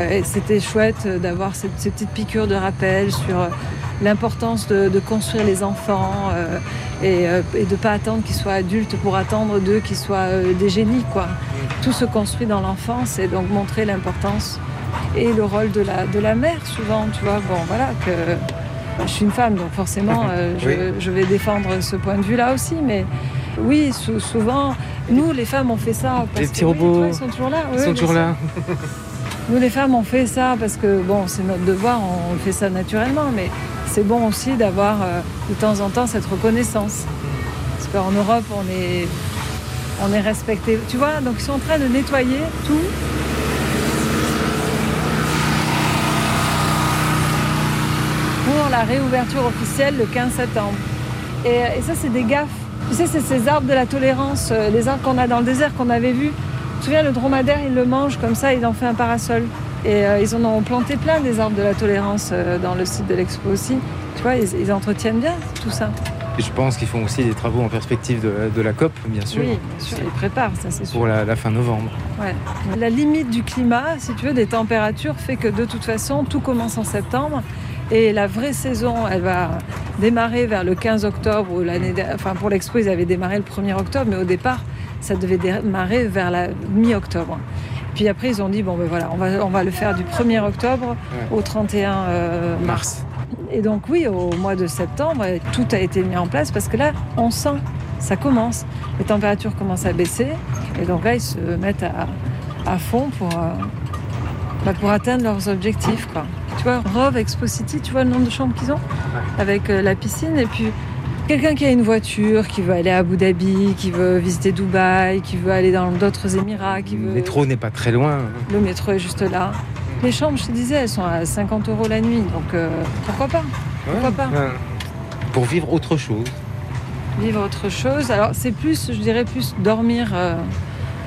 Euh, Et c'était chouette d'avoir ces petites piqûres de rappel sur l'importance de, de construire les enfants euh, et, euh, et de ne pas attendre qu'ils soient adultes pour attendre d'eux qu'ils soient euh, des génies. Quoi. Tout se construit dans l'enfance et donc montrer l'importance et le rôle de la, de la mère souvent, tu vois. Bon, voilà, que je suis une femme, donc forcément, euh, je, Oui. je vais défendre ce point de vue-là aussi, mais oui, sou- souvent, nous, les femmes, on fait ça. Parce Les que, petits oui, robots, ils sont toujours là. ils oui, sont toujours là. Nous, les femmes, on fait ça parce que, bon, c'est notre devoir, on fait ça naturellement, mais c'est bon aussi d'avoir euh, de temps en temps cette reconnaissance. Parce qu'en Europe, on est, respecté. Tu vois, donc ils sont en train de nettoyer tout. Pour la réouverture officielle le 15 septembre. Et, et ça, c'est des gaffes. Tu sais, c'est ces arbres de la tolérance, euh, les arbres qu'on a dans le désert qu'on avait vus te souviens, le dromadaire, il le mange comme ça, il en fait un parasol. Et euh, ils en ont planté plein des arbres de la tolérance euh, dans le site de l'expo aussi. Tu vois, ils, ils entretiennent bien tout ça. Et je pense qu'ils font aussi des travaux en perspective de, de la COP, bien sûr. Oui, bien sûr, ils préparent, ça c'est sûr. Pour la, la fin novembre. Ouais. La limite du climat, si tu veux, des températures, fait que de toute façon, tout commence en septembre. Et la vraie saison, elle va démarrer vers le 15 octobre. L'année, enfin, pour l'expo, ils avaient démarré le 1er octobre, mais au départ, ça devait démarrer vers la mi-octobre. Puis après, ils ont dit, bon, ben voilà, on va, on va le faire du 1er octobre au 31 euh, mars. Et donc, oui, au mois de septembre, tout a été mis en place parce que là, on sent, ça commence. Les températures commencent à baisser. Et donc là, ils se mettent à, à fond pour, euh, bah, pour atteindre leurs objectifs. Quoi. Tu vois, Rove Expo City, tu vois le nombre de chambres qu'ils ont avec euh, la piscine. Et puis, quelqu'un qui a une voiture, qui veut aller à Abu Dhabi, qui veut visiter Dubaï, qui veut aller dans d'autres Émirats, qui Le veut... métro n'est pas très loin. Le métro est juste là. Les chambres, je te disais, elles sont à 50 euros la nuit. Donc, euh, pourquoi pas? Pourquoi pas? Ouais. Pour vivre autre chose. vivre autre chose. Alors c'est plus, je dirais plus dormir, euh,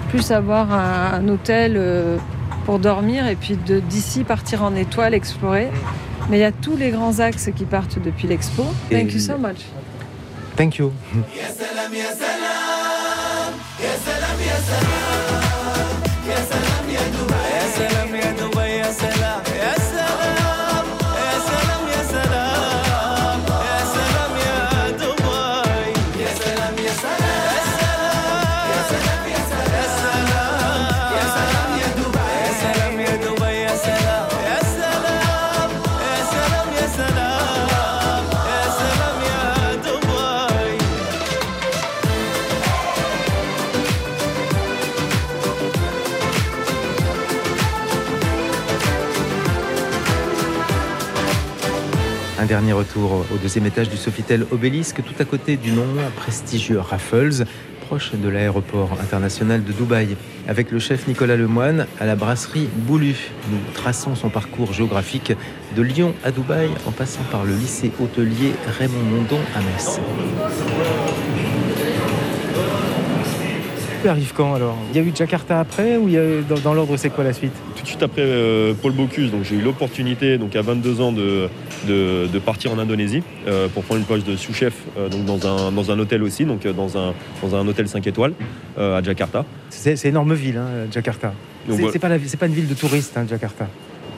plus avoir un, un hôtel euh, pour dormir et puis d'ici partir en étoile, explorer. Mais il y a tous les grands axes qui partent depuis l'expo. Thank you so much. Thank you. Dernier retour au deuxième étage du Sofitel Obélisque, tout à côté du non prestigieux Raffles, proche de l'aéroport international de Dubaï. Avec le chef Nicolas Lemoine à la brasserie Boulu. Nous traçons son parcours géographique de Lyon à Dubaï en passant par le lycée hôtelier Raymond Mondon à Metz. Tu arrives quand alors? Il y a eu Jakarta après ou il y a, dans, dans l'ordre c'est quoi la suite? Tout de suite après euh, Paul Bocuse, donc j'ai eu l'opportunité, donc à 22 ans, de, de, de partir en Indonésie euh, pour prendre une poste de sous-chef euh, donc dans un, dans un hôtel aussi, donc euh, dans un, dans un hôtel 5 étoiles à Jakarta. C'est c'est énorme ville, hein, Jakarta. C'est voilà. pas, la- pas une ville de touristes, hein, Jakarta.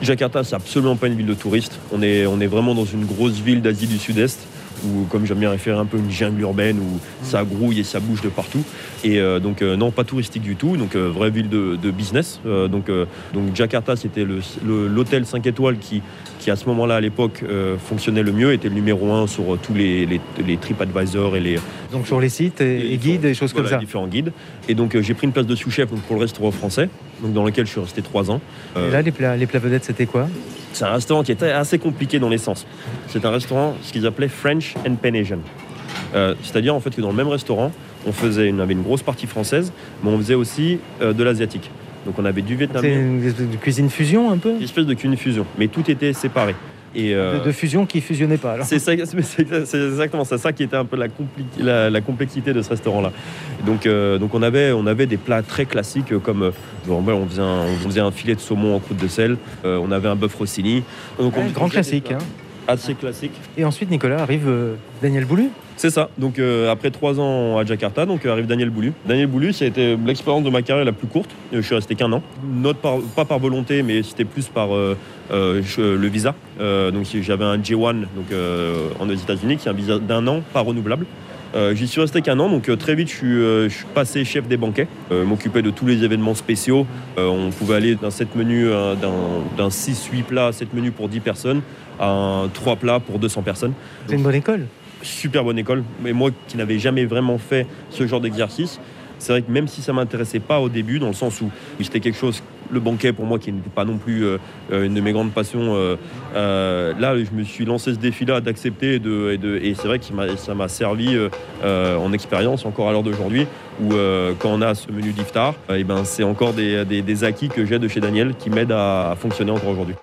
Jakarta, c'est absolument pas une ville de touristes. On est, on est vraiment dans une grosse ville d'Asie du Sud-Est où, comme j'aime bien référer, un peu une jungle urbaine où ça grouille et ça bouge de partout. Et euh, donc, euh, non, pas touristique du tout. Donc, euh, vraie ville de, de business. Donc, donc, Jakarta, c'était le- le- l'hôtel 5 étoiles qui, qui, à ce moment-là, à l'époque, fonctionnait le mieux, était le numéro un sur tous les, les, les TripAdvisor et les, Donc sur les sites et, et guides et choses comme ça. différents guides. Et donc, j'ai pris une place de sous-chef pour le restaurant français, donc, dans lequel je suis resté trois ans. Euh, Et là, les plats, les plats vedettes, c'était quoi? C'est un restaurant qui était assez compliqué dans l'essence. C'est un restaurant, ce qu'ils appelaient French and Pan Asian. Euh, C'est-à-dire en fait que dans le même restaurant, on faisait, on avait une grosse partie française, mais on faisait aussi euh, de l'asiatique. Donc on avait du C'est vietnamien, une espèce de cuisine fusion un peu? Une espèce de cuisine fusion, mais tout était séparé. Et euh, de, de fusion qui fusionnait pas c'est exactement ça, ça qui était un peu la, compli- la- la complexité de ce restaurant-là. Donc, euh, donc on, avait, on avait des plats très classiques euh, comme genre, on, faisait un, on faisait un filet de saumon en croûte de sel, euh, on avait un bœuf rossini. Donc, Ouais, on grand classique. hein. Assez classique. Et ensuite, Nicolas, arrive euh, Daniel Boulu. C'est ça. Donc euh, après trois ans à Jakarta, donc euh, arrive Daniel Boulu. Daniel Boulu, ça a été l'expérience de ma carrière la plus courte. Je suis resté qu'un an. Par- pas par volonté, mais c'était plus par euh, euh, le visa. Euh, donc j'avais un J1 donc euh, en aux États-Unis, qui est un visa d'un an, pas renouvelable. Euh, J'y suis resté qu'un an, donc euh, très vite je suis, euh, je suis passé chef des banquets, euh, m'occuper de tous les événements spéciaux. Euh, on pouvait aller d'un 7 menus, d'un- d'un 6-8 plats, 7 menus pour 10 personnes, à un 3 plats pour 200 personnes. C'est une bonne école. super bonne école. Mais moi qui n'avais jamais vraiment fait ce genre d'exercice, c'est vrai que même si ça m'intéressait pas au début, dans le sens où c'était quelque chose, le banquet pour moi qui n'était pas non plus euh, euh, une de mes grandes passions, euh, euh, là je me suis lancé ce défi-là d'accepter et, de, et, de- et c'est vrai que ça m'a- servi en expérience encore à l'heure d'aujourd'hui où quand on a ce menu d'iftar, euh, eh ben, c'est encore des, des- des acquis que j'ai de chez Daniel qui m'aident à- à fonctionner encore aujourd'hui.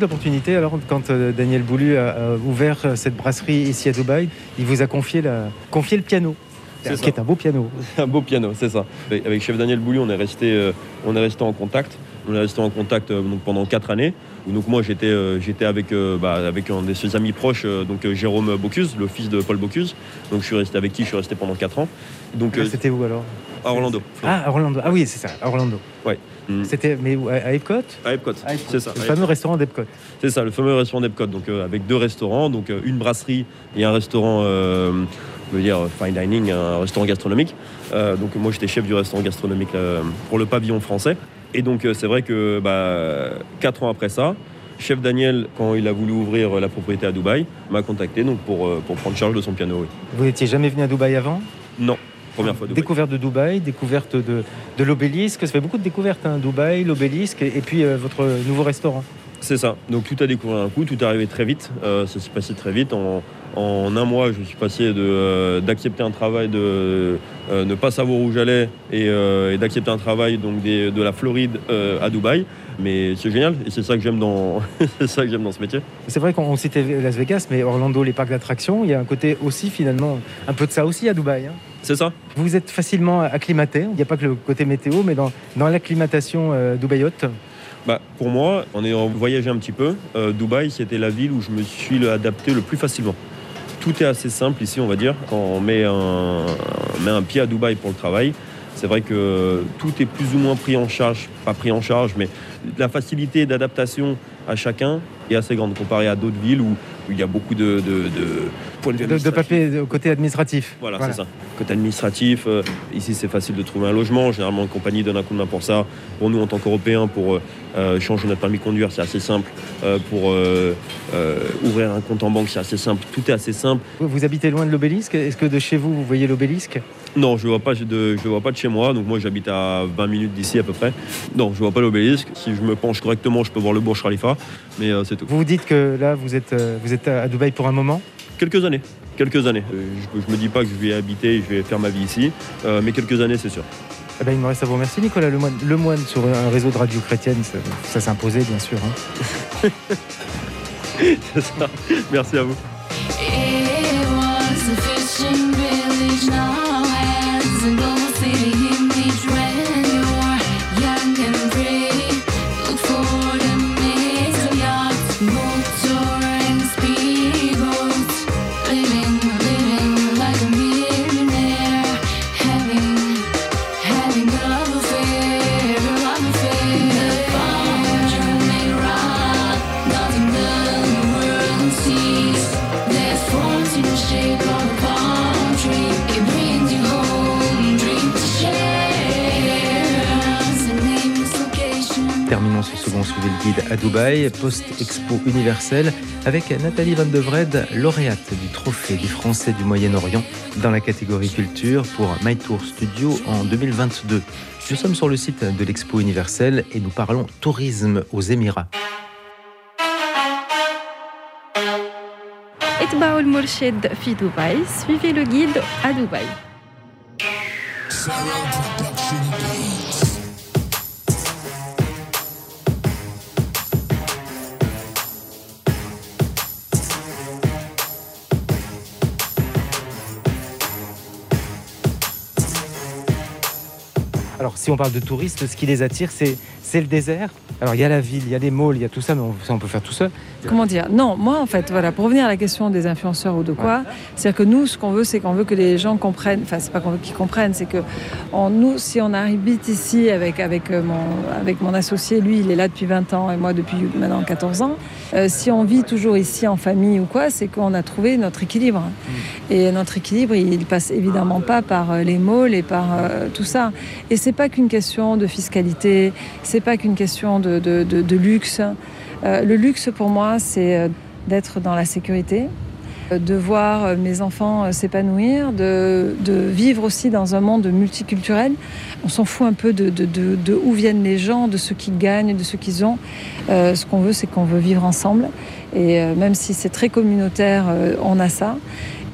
L'opportunité, alors, quand euh, Daniel Boulu a, ouvert euh, cette brasserie ici à Dubaï, il vous a confié, la, confié le piano, qui ça. est un beau piano. un beau piano, c'est ça. Avec chef Daniel Boulou, on est resté, euh, on est resté en contact. On est resté en contact euh, donc pendant quatre années. Donc moi j'étais, euh, j'étais avec, bah, avec un de ses amis proches, donc Jérôme Bocuse, le fils de Paul Bocuse. Donc je suis resté avec qui? Je suis resté pendant quatre ans. Donc euh, C'était où alors? À Orlando. Ah, à Orlando. Ah oui, c'est ça, à Orlando. Ouais. Mm. C'était, mais à Epcot À Epcot, c'est ça. Le fameux restaurant d'Epcot. C'est ça, le fameux restaurant d'Epcot, donc euh, avec deux restaurants, donc euh, une brasserie et un restaurant, euh, on veut dire fine dining, un restaurant gastronomique. Donc moi j'étais chef du restaurant gastronomique pour le pavillon français. Et donc c'est vrai que bah, quatre ans après ça, chef Daniel, quand il a voulu ouvrir la propriété à Dubaï, m'a contacté donc pour, pour prendre charge de son piano. Oui. Vous n'étiez jamais venu à Dubaï avant? Non, première fois à Dubaï. Découverte de Dubaï, découverte de, de l'obélisque. Ça fait beaucoup de découvertes, hein, Dubaï, l'obélisque, et, et puis euh, votre nouveau restaurant. C'est ça. Donc tout a découvert un coup, tout est arrivé très vite. Euh, ça s'est passé très vite. En, en un mois, je suis passé euh, d'accepter un travail, de ne pas savoir où j'allais et, et d'accepter un travail donc des- de la Floride à Dubaï. Mais c'est génial et c'est ça que j'aime dans, c'est ça que j'aime dans ce métier. C'est vrai qu'on citait Las Vegas, mais Orlando, les parcs d'attractions, il y a un côté aussi finalement, un peu de ça aussi à Dubaï. hein. C'est ça. Vous êtes facilement acclimaté, il n'y a pas que le côté météo, mais dans, dans l'acclimatation euh, dubaïote. Bah, pour moi, en ayant voyagé un petit peu, euh, Dubaï, c'était la ville où je me suis adapté le plus facilement. Tout est assez simple ici, on va dire. Quand on met un, on met un pied à Dubaï pour le travail, c'est vrai que tout est plus ou moins pris en charge, pas pris en charge, mais la facilité d'adaptation à chacun est assez grande comparée à d'autres villes où il y a beaucoup de, de, de points de vue De, papier de- côté administratif. Voilà, c'est ça. Côté administratif, euh, ici c'est facile de trouver un logement. Généralement, une compagnie donne un coup de main pour ça. Pour nous, en tant qu'Européens, pour euh, euh, changer notre permis de conduire, c'est assez simple. Euh, pour ouvrir un compte en banque, c'est assez simple. Tout est assez simple. Vous, vous habitez loin de l'obélisque? Est-ce que de chez vous, vous voyez l'obélisque? Non, je ne vois, pas de- je vois pas de chez moi. Donc moi, j'habite à 20 minutes d'ici à peu près. Non, je vois pas l'obélisque. Si je me penche correctement, je peux voir le Burj Khalifa. Mais euh, c'est tout. Vous vous dites que là, vous êtes, euh, vous êtes à Dubaï pour un moment? Quelques années. Quelques années. Euh, je, je me dis pas que je vais habiter, je vais faire ma vie ici. Euh, mais quelques années, c'est sûr. Eh ben, Il me reste à vous remercier, Nicolas Lemoine. Lemoine sur un réseau de radio chrétienne, ça, ça s'imposait bien sûr. hein. c'est ça. Merci à vous. Guide à Dubaï, post-expo universelle, avec Nathalie Van de Vred, lauréate du Trophée des Français du Moyen-Orient dans la catégorie culture pour My Tour Studio en 2022. Nous sommes sur le site de l'expo universelle et nous parlons tourisme aux Émirats. Suivez le guide à Dubaï. Alors, si on parle de touristes, ce qui les attire, c'est c'est le désert. Alors, il y a la ville, il y a les malls, il y a tout ça, mais on, ça, on peut faire tout seul. Comment dire? Non, moi en fait, voilà, pour revenir à la question des influenceurs ou de quoi, c'est-à-dire que nous, ce qu'on veut, c'est qu'on veut que les gens comprennent. Enfin, c'est pas qu'on veut qu'ils comprennent, c'est que nous, si on habite ici avec avec euh, mon avec mon associé, lui, il est là depuis 20 ans et moi depuis maintenant 14 ans. euh, si on vit toujours ici en famille ou quoi, c'est qu'on a trouvé notre équilibre. Et notre équilibre, il passe évidemment pas par euh, les malls et par euh, tout ça. Et c'est pas qu'une question de fiscalité, c'est pas qu'une question de, de- de- luxe. Euh, le luxe pour moi, c'est euh, d'être dans la sécurité, euh, de voir mes enfants s'épanouir, de, de vivre aussi dans un monde multiculturel. On s'en fout un peu de, de- de- où viennent les gens, de ce qu'ils gagnent, de ce qu'ils ont. Ce qu'on veut, c'est qu'on veut vivre ensemble. Et même si c'est très communautaire, on a ça.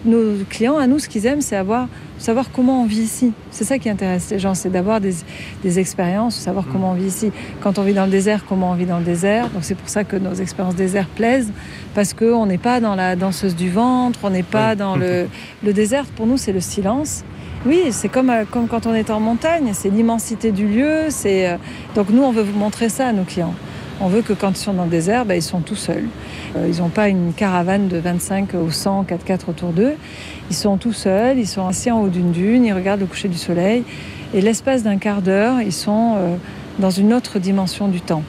Nos clients, à nous, ce qu'ils aiment, c'est avoir, savoir comment on vit ici. C'est ça qui intéresse les gens, c'est d'avoir des, des expériences, savoir comment on vit ici. Quand on vit dans le désert, comment on vit dans le désert. Donc c'est pour ça que nos expériences désert plaisent, parce qu'on n'est pas dans la danseuse du ventre, on n'est pas dans le... Le désert, pour nous, c'est le silence. Oui, c'est comme, euh, comme quand on est en montagne, c'est l'immensité du lieu. C'est euh, Donc nous, on veut vous montrer ça à nos clients. On veut que quand ils sont dans le désert, ben, ils sont tout seuls. Euh, ils n'ont pas une caravane de 25 ou 100 4x4 autour d'eux. Ils sont tout seuls, ils sont assis en haut d'une dune, ils regardent le coucher du soleil. Et l'espace d'un quart d'heure, ils sont euh, dans une autre dimension du temps.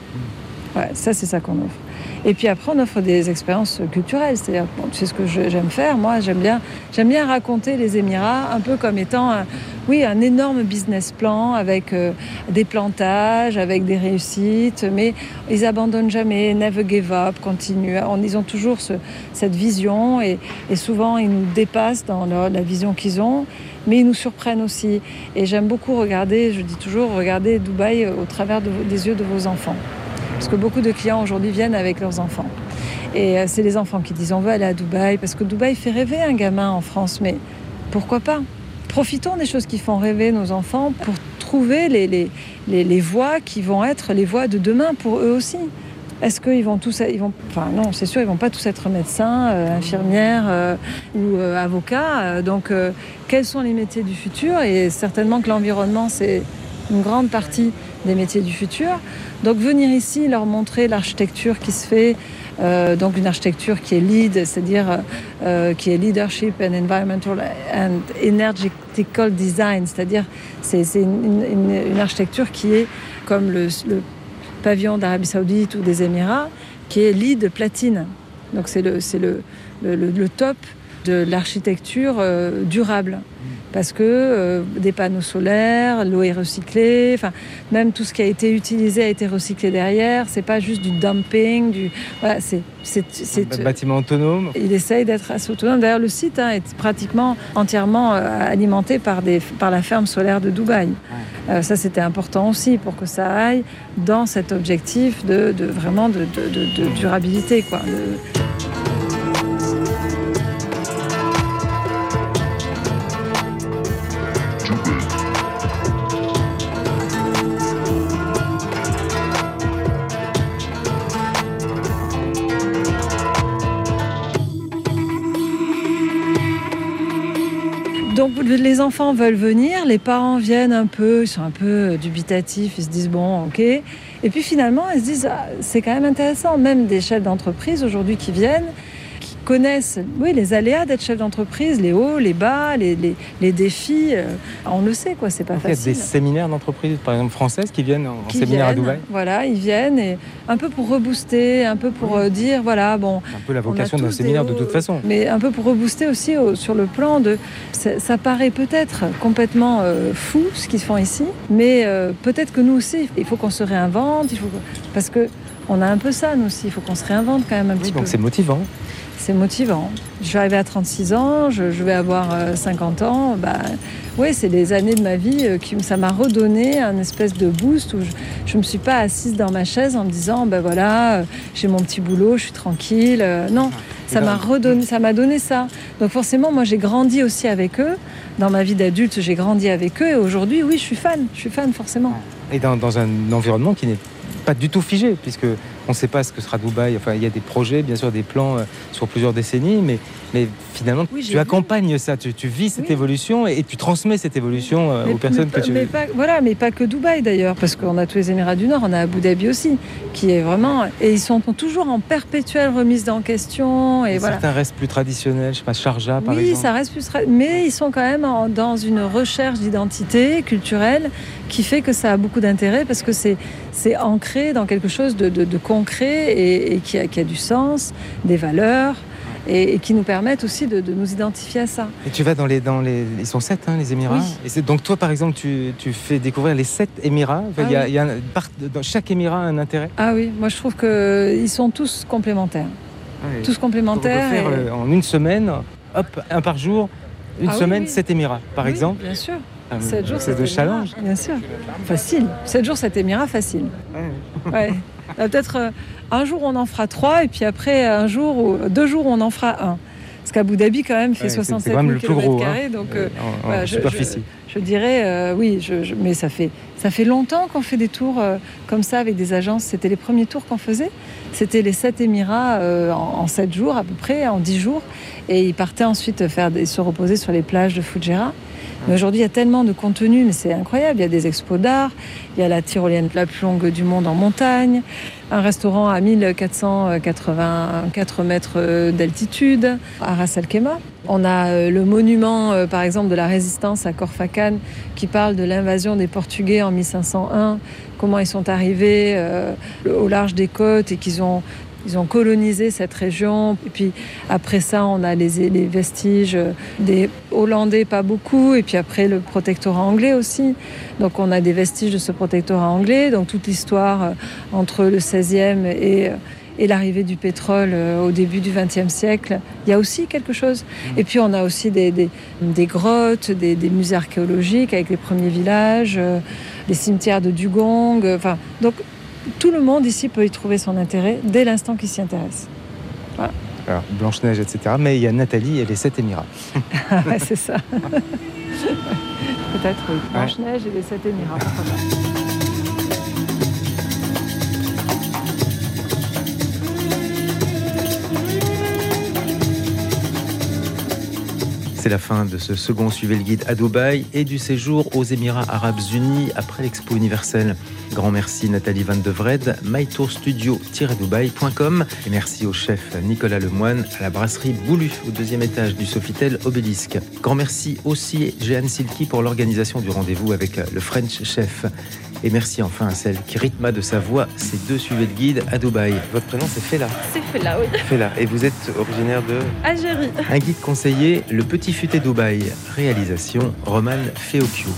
Ça, c'est ça qu'on offre. Et puis après, on offre des expériences culturelles. C'est-à-dire, bon, tu sais ce que j'aime faire. Moi, j'aime bien, j'aime bien raconter les Émirats un peu comme étant, un, oui, un énorme business plan avec euh, des plantages, avec des réussites. Mais ils abandonnent jamais. Never give up. Continue. On- Ils ont toujours ce- cette vision et, souvent ils nous dépassent dans la vision qu'ils ont. Mais ils nous surprennent aussi. Et j'aime beaucoup regarder, je dis toujours, regarder Dubaï au travers des yeux de vos enfants. Parce que beaucoup de clients aujourd'hui viennent avec leurs enfants. Et euh, c'est les enfants qui disent on veut aller à Dubaï, parce que Dubaï fait rêver un gamin en France, mais pourquoi pas? Profitons des choses qui font rêver nos enfants pour trouver les, les, les, les voies qui vont être les voies de demain pour eux aussi. Est-ce qu'ils vont tous, ils vont, enfin non, c'est sûr, ils vont pas tous être médecins, euh, infirmières euh, ou avocats. Donc, quels sont les métiers du futur? Et certainement que l'environnement, c'est une grande partie des métiers du futur. Donc venir ici, leur montrer l'architecture qui se fait, euh, donc une architecture qui est lead, c'est-à-dire euh, qui est leadership and environmental and energetical design, c'est-à-dire c'est une, architecture qui est comme le, pavillon d'Arabie Saoudite ou des Émirats, qui est lead platine. Donc c'est le top de l'architecture euh, durable. Parce que euh, des panneaux solaires, l'eau est recyclée, enfin, même tout ce qui a été utilisé a été recyclé derrière. C'est pas juste du dumping, du. Voilà, c'est. c'est, bâtiment autonome. il essaye d'être assez autonome. D'ailleurs, le site hein, est pratiquement entièrement euh, alimenté par, des, par la ferme solaire de Dubaï. Euh, ça, c'était important aussi pour que ça aille dans cet objectif de, de vraiment de, de- de- de durabilité. Quoi, enfants veulent venir, les parents viennent un peu, ils sont un peu dubitatifs, ils se disent bon ok. Et puis finalement ils se disent ah, c'est quand même intéressant, même des chefs d'entreprise aujourd'hui qui viennent, connaissent oui, les aléas d'être chef d'entreprise, les hauts, les bas, les, les- les défis, euh, on le sait quoi, c'est pas Il y a facile. des séminaires d'entreprises, par exemple françaises, qui viennent en Qui séminaire à viennent, Dubaï. Voilà, ils viennent et un peu pour rebooster, un peu pour euh, dire voilà bon. Un peu la vocation d'un séminaire des de toute hauts, façon. Mais un peu pour rebooster aussi au- sur le plan de. Ça, ça paraît peut-être complètement euh, fou ce qu'ils font ici, mais euh, peut-être que nous aussi, il faut qu'on se réinvente, il faut parce que on a un peu ça nous aussi, il faut qu'on se réinvente quand même un petit peu. Donc c'est motivant. C'est motivant. Je suis arrivée à 36 ans, je, je vais avoir euh, 50 ans. Bah, oui, c'est des années de ma vie euh, qui ça m'a redonné un espèce de boost où je ne me suis pas assise dans ma chaise en me disant ben voilà, euh, j'ai mon petit boulot, je suis tranquille. Euh, non, ça m'a redonné, ça m'a donné ça. Donc forcément, moi j'ai grandi aussi avec eux. Dans ma vie d'adulte, j'ai grandi avec eux et aujourd'hui, oui, je suis fan. Je suis fan forcément. Et dans, dans un environnement qui n'est pas du tout figé, puisque on ne sait pas ce que sera Dubaï. Enfin, il y a des projets, bien sûr, des plans euh, sur plusieurs décennies, mais, mais finalement, Oui, tu vu. accompagnes ça, tu, tu vis cette évolution et, et tu transmets cette évolution euh, Mais- aux personnes mais que tu mais pas, voilà, mais pas que Dubaï d'ailleurs, parce qu'on a tous les Émirats du Nord, on a Abu Dhabi aussi, qui est vraiment. Et ils sont toujours en perpétuelle remise en question. Et voilà. Certains restent plus traditionnels, je sais pas, Sharjah par Oui, exemple. ça reste plus. Mais ils sont quand même en- dans une recherche d'identité culturelle qui fait que ça a beaucoup d'intérêt parce que c'est c'est ancré dans quelque chose de, de- de concret et, et qui, a, qui a du sens, des valeurs et, et qui nous permettent aussi de, de nous identifier à ça. Et tu vas dans les, dans les, ils sont sept, hein, les Émirats. Oui. Et c'est- donc toi, par exemple, tu, tu fais découvrir les sept Émirats. Enfin, Ah il y a, oui. il y a un- par- dans chaque Émirat a un intérêt. Ah oui, moi je trouve qu'ils sont tous complémentaires. Tous complémentaires. On peut faire et- euh, en une semaine, hop, un par jour, une Ah semaine, oui. sept Émirats, par exemple. Bien sûr. Ah, 7 jours, c'est sept de challenge. Bien sûr. Facile. 7 jours, 7 Émirats, facile. Ouais. Peut-être euh, un jour on en fera trois et puis après un jour ou deux jours on en fera un. Parce qu'Abu Dhabi, quand même, fait Ouais, c'est- c'est 67 quand même 000 le plus gros, km hein, donc euh, euh, en je- superficie. Je, je dirais, euh, oui, je- mais ça fait, ça fait longtemps qu'on fait des tours euh, comme ça avec des agences. C'était les premiers tours qu'on faisait. C'était les sept Émirats euh, en, en sept jours à peu près, en dix jours. Et ils partaient ensuite faire des- se reposer sur les plages de Fujairah. Aujourd'hui, il y a tellement de contenu, mais c'est incroyable. Il y a des expos d'art, il y a la tyrolienne la plus longue du monde en montagne, un restaurant à 1484 mètres euh, d'altitude, à Ras Khaimah. On a euh, le monument, euh, par exemple, de la résistance à Corfacan, qui parle de l'invasion des Portugais en 1501, comment ils sont arrivés au large des côtes et qu'ils ont ils ont colonisé cette région. Et puis après ça, on a les, les vestiges des Hollandais, pas beaucoup. Et puis après, le protectorat anglais aussi. Donc on a des vestiges de ce protectorat anglais. Donc toute l'histoire euh, entre le 16e et, euh, et l'arrivée du pétrole euh, au début du XXe siècle. Il y a aussi quelque chose. Et puis on a aussi des, des, des grottes, des, des musées archéologiques avec les premiers villages, les cimetières de Dugong. Enfin, donc tout le monde ici peut y trouver son intérêt dès l'instant qu'il s'y intéresse. Voilà. Alors, Blanche-Neige, etc. Mais il y a Nathalie et les sept Émirats. Ouais, c'est ça. Peut-être oui. Blanche-Neige et les sept Émirats. C'est la fin de ce second Suivez le guide à Dubaï et du séjour aux Émirats Arabes Unis après l'Expo universelle. Grand merci Nathalie Van de Vred, mytourstudio-dubaï.com et merci au chef Nicolas Lemoine à la brasserie Boulu au deuxième étage du Sofitel Obélisque. Grand merci aussi Jeanne Silky pour l'organisation du rendez-vous avec le French Chef. Et merci enfin à celle qui rythma de sa voix ces deux Suivez le guide à Dubaï. Votre prénom c'est Fela. C'est là, oui. Fela. Et vous êtes originaire de Algérie. un guide conseillé, Le Petit Futé Dubaï. Réalisation, Roman Feocchio.